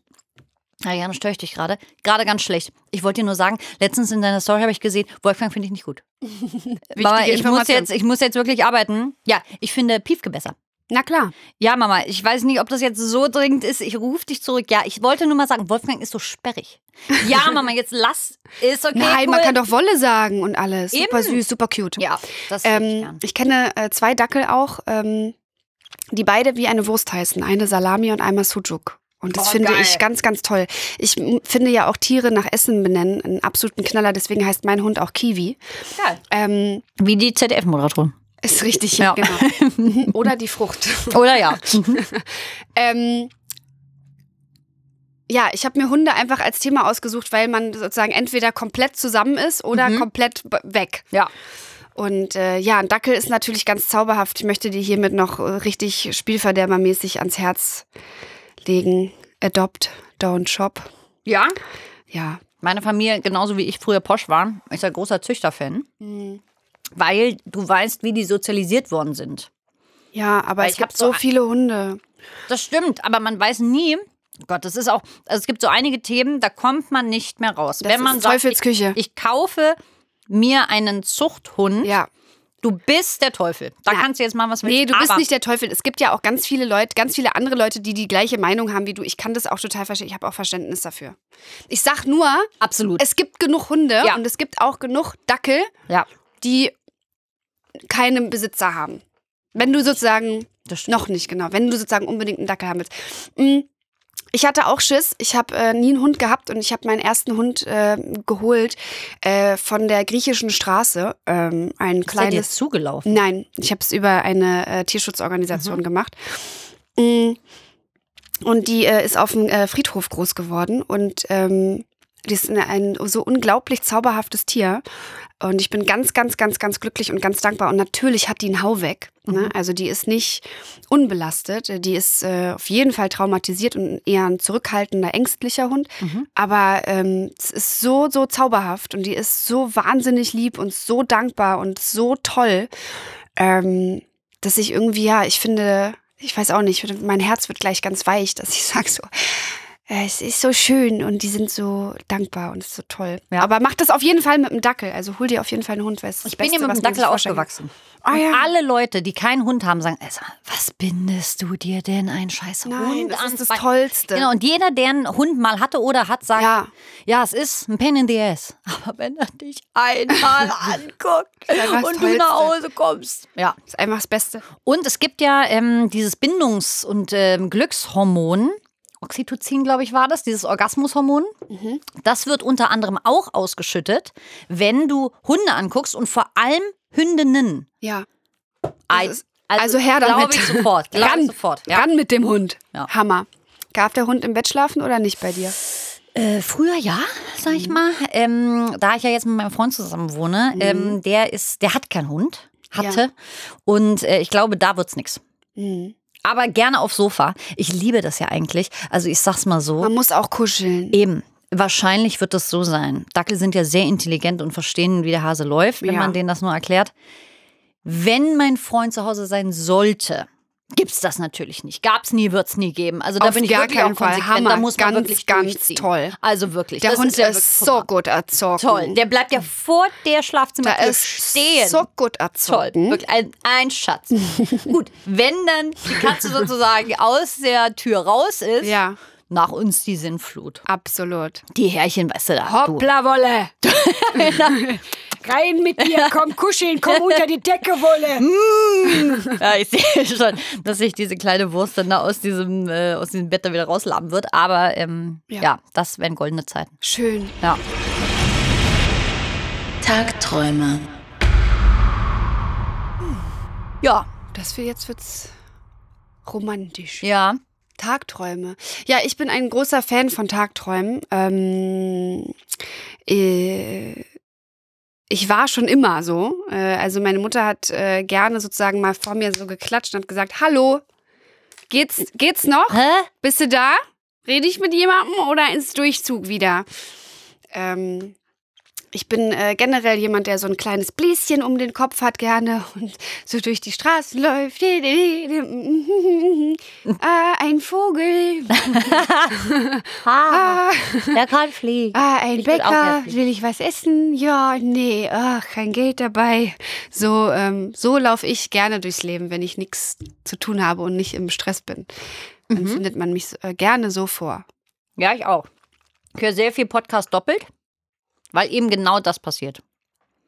Ariane, störe ich dich gerade? Gerade ganz schlecht. Ich wollte dir nur sagen, letztens in deiner Story habe ich gesehen, Wolfgang finde ich nicht gut. Mama, ich muss, jetzt, ich muss jetzt wirklich arbeiten. Ja, ich finde Piefke besser. Na klar. Ja, Mama, ich weiß nicht, ob das jetzt so dringend ist. Ich rufe dich zurück. Ja, ich wollte nur mal sagen, Wolfgang ist so sperrig. Ja, Mama, jetzt lass. Ist okay. Nein, cool. man kann doch Wolle sagen und alles. Super Eben. süß, super cute. Ja, das hätte ich Ähm, gern. ich kenne äh, zwei Dackel auch, ähm, die beide wie eine Wurst heißen. Eine Salami und einmal Sujuk. Und das Oh, finde geil. ich ganz, ganz toll. Ich finde ja auch Tiere nach Essen benennen einen absoluten Knaller. Deswegen heißt mein Hund auch Kiwi. Geil. Ähm, Wie die ZDF-Moderatorin. Ist richtig, Ja. genau. Oder die Frucht. Oder ja. Ähm, ja, ich habe mir Hunde einfach als Thema ausgesucht, weil man sozusagen entweder komplett zusammen ist oder Mhm. komplett weg. ja. Und äh, ja, ein Dackel ist natürlich ganz zauberhaft. Ich möchte dir hiermit noch äh, richtig spielverderbermäßig ans Herz legen. Adopt, don't shop. Ja? Ja. Meine Familie, genauso wie ich früher Posch war, ist ein großer Züchterfan. Mhm. Weil du weißt, wie die sozialisiert worden sind. Ja, aber Weil es gibt so viele Hunde. Das stimmt, aber man weiß nie. Gott, das ist auch. Also es gibt so einige Themen, da kommt man nicht mehr raus. Das Wenn man ist sagt, Teufelsküche. Ich, ich kaufe mir einen Zuchthund. Ja. Du bist der Teufel. Da Ja. kannst du jetzt mal was willst. Nee, du bist nicht der Teufel. Es gibt ja auch ganz viele Leute, ganz viele andere Leute, die die gleiche Meinung haben wie du. Ich kann das auch total verstehen. Ich habe auch Verständnis dafür. Ich sag nur, Absolut. es gibt genug Hunde Ja. und es gibt auch genug Dackel, ja, die keinen Besitzer haben. Wenn du sozusagen das stimmt. Noch nicht, genau. Wenn du sozusagen unbedingt einen Dackel haben willst. Mm, Ich hatte auch Schiss. Ich habe äh, nie einen Hund gehabt und ich habe meinen ersten Hund äh, geholt äh, von der griechischen Straße. Ähm, ein Ist der dir kleines. zugelaufen? Nein, ich habe es über eine äh, Tierschutzorganisation gemacht. Mm, Und die äh, ist auf dem äh, Friedhof groß geworden und ähm, die ist eine, ein so unglaublich zauberhaftes Tier. Und ich bin ganz, ganz, ganz, ganz glücklich und ganz dankbar. Und natürlich hat die einen Hau weg. Ne? Also die ist nicht unbelastet. Die ist äh, auf jeden Fall traumatisiert und eher ein zurückhaltender, ängstlicher Hund. Aber ähm, es ist so, so zauberhaft und die ist so wahnsinnig lieb und so dankbar und so toll, ähm, dass ich irgendwie, ja, ich finde, ich weiß auch nicht, mein Herz wird gleich ganz weich, dass ich sage so, es ist so schön und die sind so dankbar und es ist so toll. Ja. Aber mach das auf jeden Fall mit dem Dackel. Also hol dir auf jeden Fall einen Hund, weil es ist das Ich bin Beste, ja mit was dem Dackel aufgewachsen. Ah, ja. alle Leute, die keinen Hund haben, sagen, was bindest du dir denn ein scheiß Nein, Hund das an? ist das Tollste. Genau, und jeder, der einen Hund mal hatte oder hat, sagt, Ja. ja, es ist ein Pain in the ass. Aber wenn er dich einmal anguckt das und du nach. Hause kommst. Ja. Das ist einfach das Beste. Und es gibt ja ähm, dieses Bindungs- und ähm, Glückshormon. Oxytocin, glaube ich, war das, dieses Orgasmushormon. Mhm. Das wird unter anderem auch ausgeschüttet, wenn du Hunde anguckst und vor allem Hündinnen. Ja. Ist- also her damit. Glaube ich sofort. Glaube Ran, ich sofort. Ja. ran mit dem Hund. Ja. Hammer. Darf der Hund im Bett schlafen oder nicht bei dir? Äh, früher ja, sag ich mal. Ähm, da ich ja jetzt mit meinem Freund zusammen wohne, ähm, der ist, der hat keinen Hund, hatte. Und äh, ich glaube, da wird's nix. Mhm. Aber gerne aufs Sofa. Ich liebe das ja eigentlich. Also ich sag's mal so. Man muss auch kuscheln. Eben. Wahrscheinlich wird es so sein. Dackel sind ja sehr intelligent und verstehen, wie der Hase läuft, wenn Ja. man denen das nur erklärt. Wenn mein Freund zu Hause sein sollte, gibt's das natürlich nicht. Gab's nie, wird's nie geben. Also da Auf bin ich gar wirklich keinen auch Fall. konsequent. Hammer. Da muss man Ganz, wirklich ganz toll. Also wirklich. Der das Hund ist wirklich, so guck mal. gut erzogen. Toll. Der bleibt ja vor der Da Schlafzimmertür ist stehen. so gut Toll, erzogen. wirklich ein, ein Schatz. Gut, wenn dann die Katze sozusagen aus der Tür raus ist, Ja, nach uns die Sinnflut. absolut. Die Härchen, weißt du da. Du. Wolle. Rein mit dir, komm kuscheln, komm unter die Decke, Wolle. Ja, ich sehe schon, dass sich diese kleine Wurst dann da aus diesem, äh, aus diesem Bett da wieder rauslaben wird. Aber ähm, ja. Ja. das wären goldene Zeiten. Schön. Ja. Tagträume. Ja. Das für jetzt wird's romantisch. Ja. Tagträume. Ja, ich bin ein großer Fan von Tagträumen. Ähm, äh, ich war schon immer so. Äh, also meine Mutter hat äh, gerne sozusagen mal vor mir so geklatscht und hat gesagt, hallo, geht's, geht's noch? Hä? Bist du da? Rede ich mit jemandem oder ins Durchzug wieder? Ähm, ich bin äh, generell jemand, der so ein kleines Bläschen um den Kopf hat gerne und so durch die Straßen läuft. ah, ein Vogel. Ah, der kann fliegen. ah, ein Ich will Bäcker. fliegen. Will ich was essen? Ja, nee, ach, kein Geld dabei. So, ähm, so laufe ich gerne durchs Leben, wenn ich nichts zu tun habe und nicht im Stress bin. Dann Mhm. findet man mich äh, gerne so vor. Ja, ich auch. Ich höre sehr viel Podcast doppelt, weil eben genau das passiert.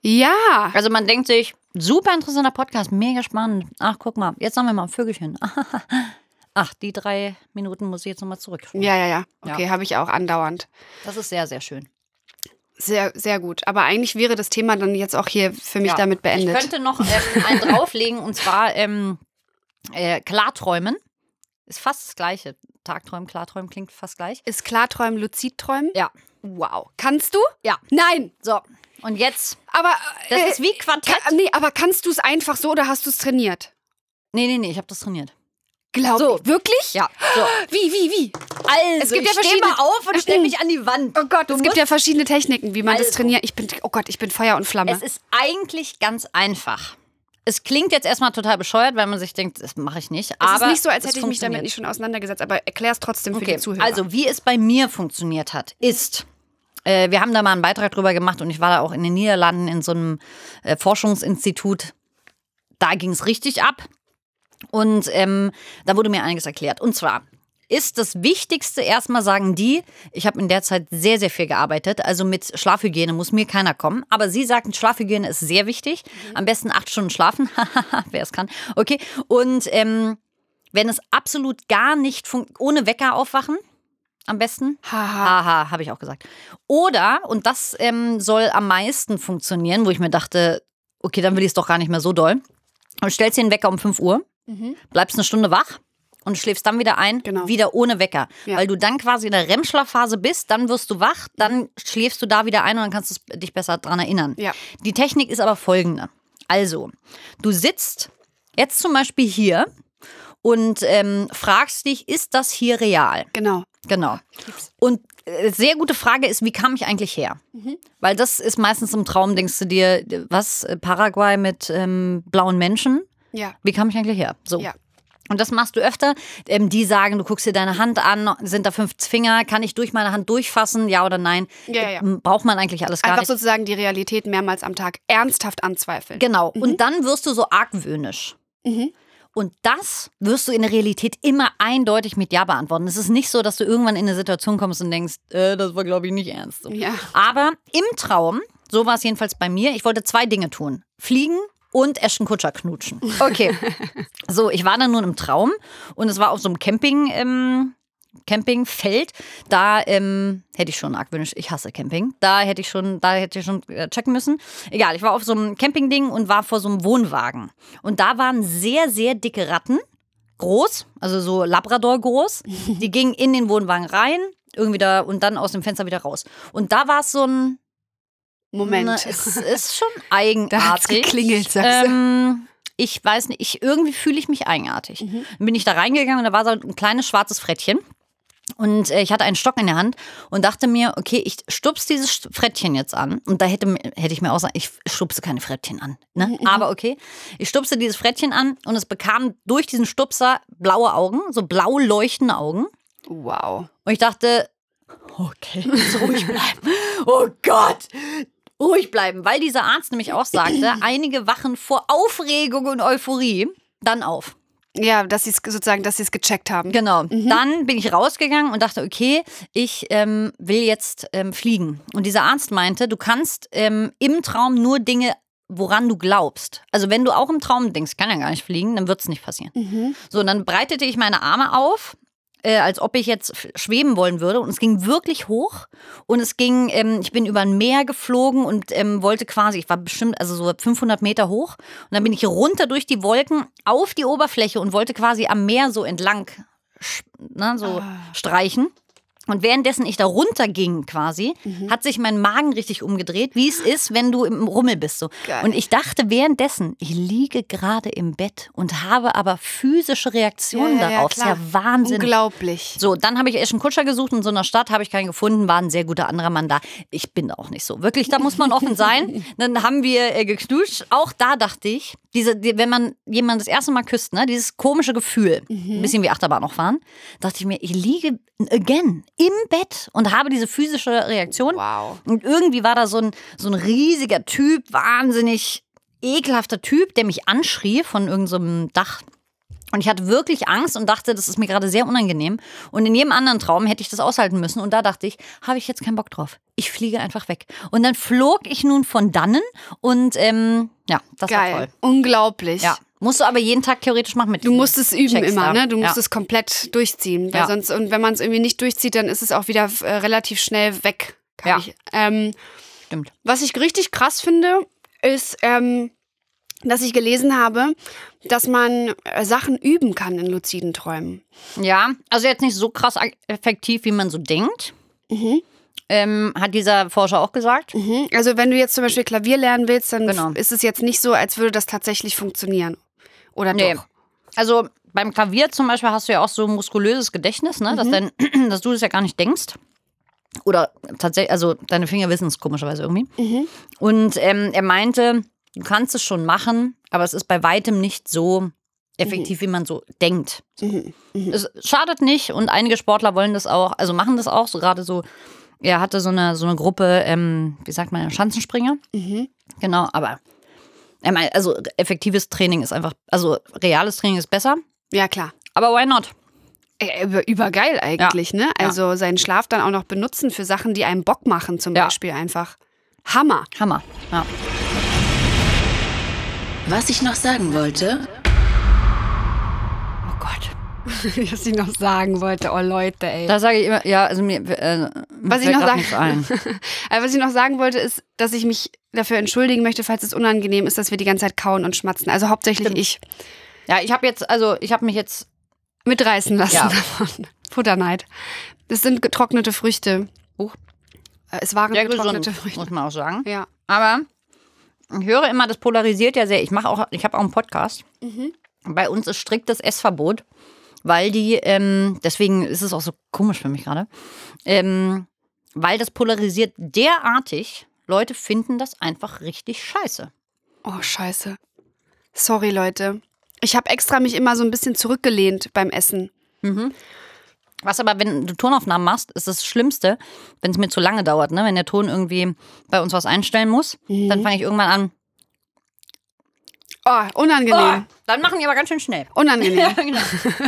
Ja. Also man denkt sich, super interessanter Podcast, mega spannend. Ach, guck mal, jetzt haben wir mal ein Vögelchen. Ach, die drei Minuten muss ich jetzt nochmal zurück. Ja, ja, ja. Okay, habe ich auch andauernd. Das ist sehr, sehr schön. Sehr, sehr gut. Aber eigentlich wäre das Thema dann jetzt auch hier für mich Ja. damit Ich beendet. könnte noch ähm, einen drauflegen und zwar ähm, äh, Klarträumen. Ist fast das gleiche. Tagträumen, Klarträumen klingt fast gleich. Ist Klarträumen Luzidträumen? Ja. Wow. Kannst du? Ja. Nein. So, und jetzt, Aber. das äh, ist wie Quartett. Ka nee, aber kannst du es einfach so oder hast du es trainiert? Nee, nee, nee, ich habe das trainiert. Glaub So. ich. Wirklich? Ja. So. Wie, wie, wie? Also, Es gibt ja ich steh verschiedene- mal auf und stell mich an die Wand. Oh Gott, Du es gibt ja verschiedene Techniken, wie man das Also. trainiert. Ich bin, oh Gott, ich bin Feuer und Flamme. Es ist eigentlich ganz einfach. Es klingt jetzt erstmal total bescheuert, weil man sich denkt, das mache ich nicht. es aber ist nicht so, als es hätte ich mich damit nicht schon auseinandergesetzt, aber erklär es trotzdem für Okay, die Zuhörer. also wie es bei mir funktioniert hat, ist, äh, wir haben da mal einen Beitrag drüber gemacht und ich war da auch in den Niederlanden in so einem äh, Forschungsinstitut. Da ging es richtig ab. Und ähm, da wurde mir einiges erklärt. Und zwar ist das Wichtigste erstmal, sagen die, ich habe in der Zeit sehr, sehr viel gearbeitet, also mit Schlafhygiene muss mir keiner kommen, aber sie sagten, Schlafhygiene ist sehr wichtig, am besten acht Stunden schlafen, wer es kann, okay, und ähm, wenn es absolut gar nicht ohne Wecker aufwachen, am besten. Haha. Haha, habe ich auch gesagt. Oder, und das ähm, soll am meisten funktionieren, wo ich mir dachte, okay, dann will ich es doch gar nicht mehr so doll. Du stellst dir einen Wecker um 5 Uhr, bleibst eine Stunde wach und schläfst dann wieder ein, Genau. wieder ohne Wecker. Ja. Weil du dann quasi in der REM-Schlafphase bist, dann wirst du wach, dann schläfst du da wieder ein und dann kannst du dich besser dran erinnern. Ja. Die Technik ist aber folgende. Also, du sitzt jetzt zum Beispiel hier und ähm, fragst dich, ist das hier real? Genau. Genau. Und äh, sehr gute Frage ist, wie kam ich eigentlich her? Weil das ist meistens im Traum, denkst du dir, was, äh, Paraguay mit ähm, blauen Menschen? Ja. Wie kam ich eigentlich her? So. Ja. Und das machst du öfter. Ähm, die sagen, du guckst dir deine Hand an, sind da fünf Finger, kann ich durch meine Hand durchfassen, ja oder nein? Ja, ja, Braucht man eigentlich alles gar Einfach nicht. sozusagen die Realität mehrmals am Tag ernsthaft anzweifeln. Genau. Und dann wirst du so argwöhnisch. Mhm. Und das wirst du in der Realität immer eindeutig mit Ja beantworten. Es ist nicht so, dass du irgendwann in eine Situation kommst und denkst, äh, das war, glaube ich, nicht ernst. So. Ja. Aber im Traum, so war es jedenfalls bei mir, ich wollte zwei Dinge tun. Fliegen und Ashton Kutscher knutschen. Okay. so, ich war dann nun im Traum und es war auf so einem Camping, ähm, Campingfeld. Da ähm, hätte ich schon argwöhnisch, ich hasse Camping. Da hätte ich schon, da hätte ich schon äh, checken müssen. Egal, ich war auf so einem Campingding und war vor so einem Wohnwagen. Und da waren sehr, sehr dicke Ratten. Groß, also so Labrador groß. Die gingen in den Wohnwagen rein, irgendwie da und dann aus dem Fenster wieder raus. Und da war es so ein Moment. na, Es ist schon eigenartig. Da hat's geklingelt, sagst du. ähm, Ich weiß nicht, ich, irgendwie fühle ich mich eigenartig. Dann bin ich da reingegangen und da war so ein kleines schwarzes Frettchen. Und äh, ich hatte einen Stock in der Hand und dachte mir, okay, ich stups dieses Frettchen jetzt an. Und da hätte, hätte ich mir auch sagen, ich stupse keine Frettchen an. Ne? Aber okay, ich stupse dieses Frettchen an und es bekam durch diesen Stupser blaue Augen, so blau leuchtende Augen. Wow. Und ich dachte, okay, ruhig bleiben. Oh Gott, ruhig bleiben. Weil dieser Arzt nämlich auch sagte, einige wachen vor Aufregung und Euphorie dann auf. Ja, dass sie es sozusagen, dass sie es gecheckt haben. Genau. Dann bin ich rausgegangen und dachte, okay, ich ähm, will jetzt ähm, fliegen. Und dieser Arzt meinte, du kannst ähm, im Traum nur Dinge, woran du glaubst. Also wenn du auch im Traum denkst, ich kann ja gar nicht fliegen, dann wird es nicht passieren. So, und dann breitete ich meine Arme auf. Äh, als ob ich jetzt schweben wollen würde. Und es ging wirklich hoch. Und es ging, ähm, ich bin über ein Meer geflogen und ähm, wollte quasi, ich war bestimmt also so 500 Meter hoch. Und dann bin ich runter durch die Wolken auf die Oberfläche und wollte quasi am Meer so entlang ne, so streichen. Und währenddessen ich da runterging quasi, hat sich mein Magen richtig umgedreht, wie es ist, wenn du im Rummel bist. So. Geil. Und ich dachte währenddessen, ich liege gerade im Bett und habe aber physische Reaktionen darauf. Das ist ja Wahnsinn. Unglaublich. So, dann habe ich erst einen Kutscher gesucht in so einer Stadt, habe ich keinen gefunden, war ein sehr guter anderer Mann da. Ich bin auch nicht so. Wirklich, da muss man offen sein. Dann haben wir äh, geknutscht. Auch da dachte ich, diese, die, wenn man jemanden das erste Mal küsst, ne, dieses komische Gefühl, ein bisschen wie Achterbahn auch fahren, dachte ich mir, ich liege again im Bett und habe diese physische Reaktion. Wow. Und irgendwie war da so ein, so ein riesiger Typ, wahnsinnig ekelhafter Typ, der mich anschrie von irgendeinem Dach. Und ich hatte wirklich Angst und dachte, das ist mir gerade sehr unangenehm. Und in jedem anderen Traum hätte ich das aushalten müssen. Und da dachte ich, habe ich jetzt keinen Bock drauf. Ich fliege einfach weg. Und dann flog ich nun von dannen und ähm, ja, das war Geil. toll. Unglaublich. Ja. Musst du aber jeden Tag theoretisch machen mit Du musst es üben Checks immer, da. ne? Du musst ja. es komplett durchziehen. Weil Ja. sonst, und wenn man es irgendwie nicht durchzieht, dann ist es auch wieder äh, relativ schnell weg. Ja. Ich. Ähm, Stimmt. was ich richtig krass finde, ist, ähm, dass ich gelesen habe, dass man äh, Sachen üben kann in luziden Träumen. Ja, also jetzt nicht so krass effektiv, wie man so denkt. Mhm. Ähm, hat dieser Forscher auch gesagt. Mhm. Also wenn du jetzt zum Beispiel Klavier lernen willst, dann Genau. ist es jetzt nicht so, als würde das tatsächlich funktionieren. Oder Nee. doch? Also beim Klavier zum Beispiel hast du ja auch so muskulöses Gedächtnis, ne? dass, dein, dass du das ja gar nicht denkst. Oder tatsächlich, also deine Finger wissen es komischerweise irgendwie. Und ähm, er meinte, du kannst es schon machen, aber es ist bei weitem nicht so effektiv, wie man so denkt. Es schadet nicht und einige Sportler wollen das auch, also machen das auch, so gerade so. Er hatte so eine, so eine Gruppe, ähm, wie sagt man, Schanzenspringer. Genau, aber er also effektives Training ist einfach, also reales Training ist besser, Ja, klar. aber why not? Über, übergeil eigentlich, ne? Ja. Also seinen Schlaf dann auch noch benutzen für Sachen, die einem Bock machen, zum Ja. Beispiel einfach. Hammer. Hammer. Ja. Was ich noch sagen wollte, Oh Gott. Was ich noch sagen wollte, oh Leute, ey. Da sage ich immer, ja, also mir, äh, Was ich noch sagen-. Aber was ich noch sagen wollte, ist, dass ich mich dafür entschuldigen möchte, falls es unangenehm ist, dass wir die ganze Zeit kauen und schmatzen. Also hauptsächlich ich Ja, ich habe jetzt, also ich habe mich jetzt, mitreißen lassen Ja. davon. Futterneid. Das sind getrocknete Früchte. Huch. Äh, Es waren sehr getrocknete gesund, Früchte. muss man auch sagen. Ja. Aber ich höre immer, das polarisiert ja sehr. Ich mache auch, ich habe auch einen Podcast. Mhm. Bei uns ist striktes Essverbot, weil die, ähm, deswegen ist es auch so komisch für mich gerade, ähm, weil das polarisiert derartig. Leute finden das einfach richtig scheiße. Oh, scheiße. Sorry, Leute. Ich habe extra mich immer so ein bisschen zurückgelehnt beim Essen. Was aber, wenn du Tonaufnahmen machst, ist das Schlimmste, wenn es mir zu lange dauert. Ne? Wenn der Ton irgendwie bei uns was einstellen muss, Mhm. dann fange ich irgendwann an. Oh, unangenehm. Oh, dann machen die aber ganz schön schnell. Unangenehm. genau.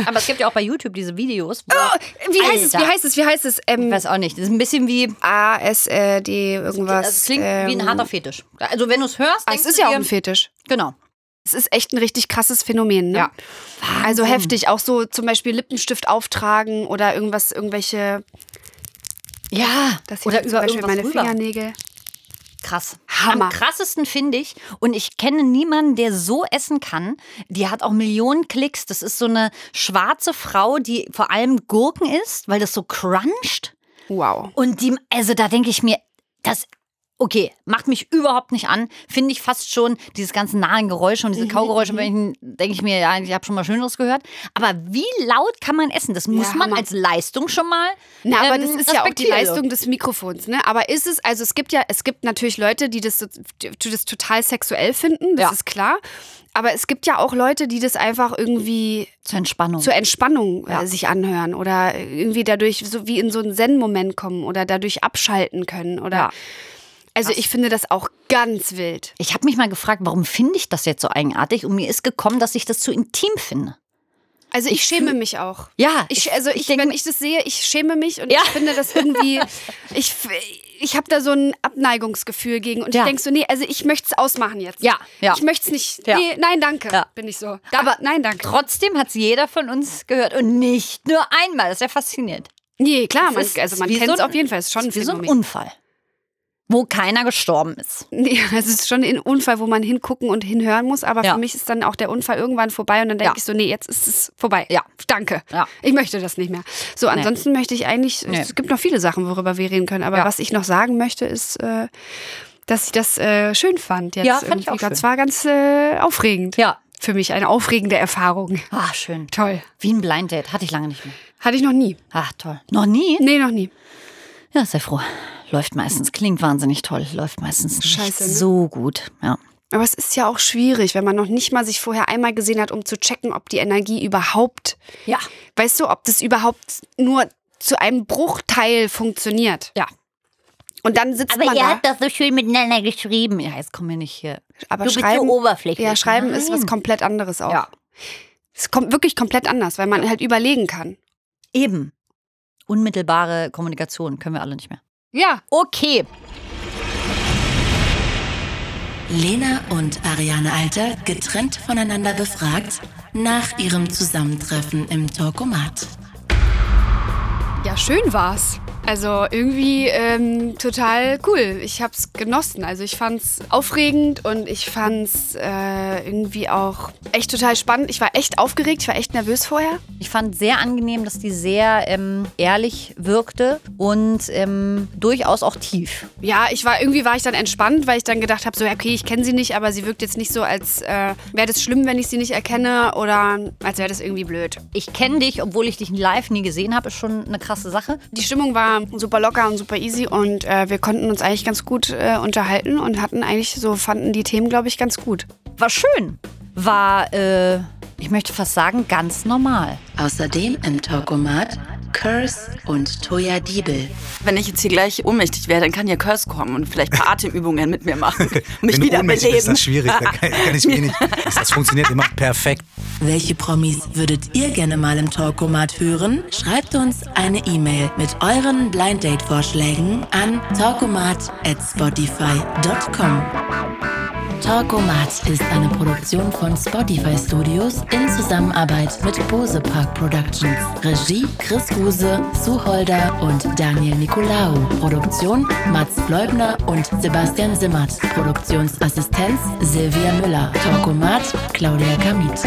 Aber es gibt ja auch bei YouTube diese Videos. Oh, Wie heißt es? Wie heißt es? Wie heißt es? Ich Ähm, weiß auch nicht. Das ist ein bisschen wie. ASD irgendwas. Das klingt wie ein ähm, harter Fetisch. Also, wenn du es hörst, Ah, Es ist ja auch ein Fetisch. Genau. Es ist echt ein richtig krasses Phänomen, ne? Ja. Also Wahnsinn. heftig. Auch so zum Beispiel Lippenstift auftragen oder irgendwas, irgendwelche. Ja. Das Oder hier zum über Beispiel irgendwas meine rüber. Fingernägel. Krass. Hammer. Am krassesten finde ich, und ich kenne niemanden, der so essen kann. Die hat auch Millionen Klicks. Das ist so eine schwarze Frau, die vor allem Gurken isst, weil das so cruncht. Wow. Und die, also da denke ich mir, das, Okay, macht mich überhaupt nicht an. Finde ich fast schon dieses ganze nahen Geräusche und diese Mhm, Kaugeräusche, denke ich mir, ja, ich habe schon mal Schöneres gehört. Aber wie laut kann man essen? Das muss Ja, man als Leistung schon mal. Na, aber ähm, das ist ja auch die. Leistung des Mikrofons, ne? Aber ist es, also es gibt ja, es gibt natürlich Leute, die das, die das total sexuell finden, das Ja. ist klar. Aber es gibt ja auch Leute, die das einfach irgendwie Zur Entspannung. zur Entspannung Ja. äh, sich anhören oder irgendwie dadurch so wie in so einen Zen-Moment kommen oder dadurch abschalten können oder. Also ich finde das auch ganz wild. ich habe mich mal gefragt, warum finde ich das jetzt so eigenartig? Und mir ist gekommen, dass ich das zu intim finde. Also ich, schäme mich auch. Ja, Ich, also ich, denk- wenn ich das sehe, ich schäme mich und Ja. ich finde das irgendwie, ich, ich habe da so ein Abneigungsgefühl gegen und Ja. ich denke so, nee, also ich möchte es ausmachen jetzt. Ja, ja. Ich möchte es nicht. Ja. Nee, nein, danke, Ja. bin ich so. Da, Aber nein, danke. Trotzdem hat es jeder von uns gehört und nicht nur einmal. Das ist ja faszinierend. Nee, klar, man, also man kennt so es ein- auf jeden Fall. Es ist schon ein wie so ein Phänomen. Unfall, wo keiner gestorben ist. Nee, es ist schon ein Unfall, wo man hingucken und hinhören muss, aber Ja. für mich ist dann auch der Unfall irgendwann vorbei und dann denke Ja. ich so, nee, jetzt ist es vorbei. Ja. Danke. Ja. Ich möchte das nicht mehr. So, ansonsten möchte ich eigentlich, Nee. es gibt noch viele Sachen, worüber wir reden können, aber Ja. was ich noch sagen möchte, ist, äh, dass ich das äh, schön fand. Jetzt Ja, fand ich auch Das schön. war ganz äh, aufregend. Ja. Für mich eine aufregende Erfahrung. Ah, schön. Toll. Wie ein Blind Date. Hatte ich lange nicht mehr. Hatte ich noch nie. Ach, toll. Noch nie? Nee, noch nie. Ja, sehr froh. Läuft meistens. Klingt wahnsinnig toll. Läuft meistens nicht Scheiße, ne? so gut. Ja. Aber es ist ja auch schwierig, wenn man noch nicht mal sich vorher einmal gesehen hat, um zu checken, ob die Energie überhaupt Ja. Weißt du, ob das überhaupt nur zu einem Bruchteil funktioniert? Ja. Und dann sitzt Aber man ihr da. habt das so schön miteinander geschrieben. Ja, jetzt kommen wir nicht hier. aber du bist schreiben, so oberflächlich. ja, schreiben ist was Nein. komplett anderes auch. Ja. Es kommt wirklich komplett anders, weil man halt überlegen kann. Eben. Unmittelbare Kommunikation können wir alle nicht mehr. Ja. Okay. Lena und Ariane Alter getrennt voneinander befragt nach ihrem Zusammentreffen im Talkomat. Ja, schön war's. Also irgendwie ähm, total cool. Ich hab's genossen. Also ich fand's aufregend und ich fand's äh, irgendwie auch echt total spannend. Ich war echt aufgeregt, ich war echt nervös vorher. Ich fand sehr angenehm, dass die sehr ähm, ehrlich wirkte und ähm, durchaus auch tief. Ja, ich war irgendwie war ich dann entspannt, weil ich dann gedacht habe, so okay, ich kenne sie nicht, aber sie wirkt jetzt nicht so, als äh, wäre das schlimm, wenn ich sie nicht erkenne oder als wäre das irgendwie blöd. Ich kenne dich, obwohl ich dich live nie gesehen habe, ist schon eine krasse Sache. Die Stimmung war super locker und super easy und äh, wir konnten uns eigentlich ganz gut äh, unterhalten und hatten eigentlich so fanden die Themen, glaube ich, ganz gut. War schön. War, äh, ich möchte fast sagen, ganz normal. Außerdem im Talkomat Curse und Toya Diebel. Wenn ich jetzt hier gleich ohnmächtig wäre, dann kann ja Curse kommen und vielleicht ein paar Atemübungen mit mir machen und mich Wenn du wieder beleben. ist das schwierig. Da kann, kann ich wenig. Das, das funktioniert immer perfekt. Welche Promis würdet ihr gerne mal im Talkomat hören? Schreibt uns eine E-Mail mit euren Blind Date Vorschlägen an talkomat@spotify.com. Talkomat ist eine Produktion von Spotify Studios in Zusammenarbeit mit Bose Park Productions. Regie Chris Guse, Sue Holder und Daniel Nicolaou. Produktion Mats Leubner und Sebastian Simmert. Produktionsassistenz Silvia Müller. Talkomat Claudia Kamit.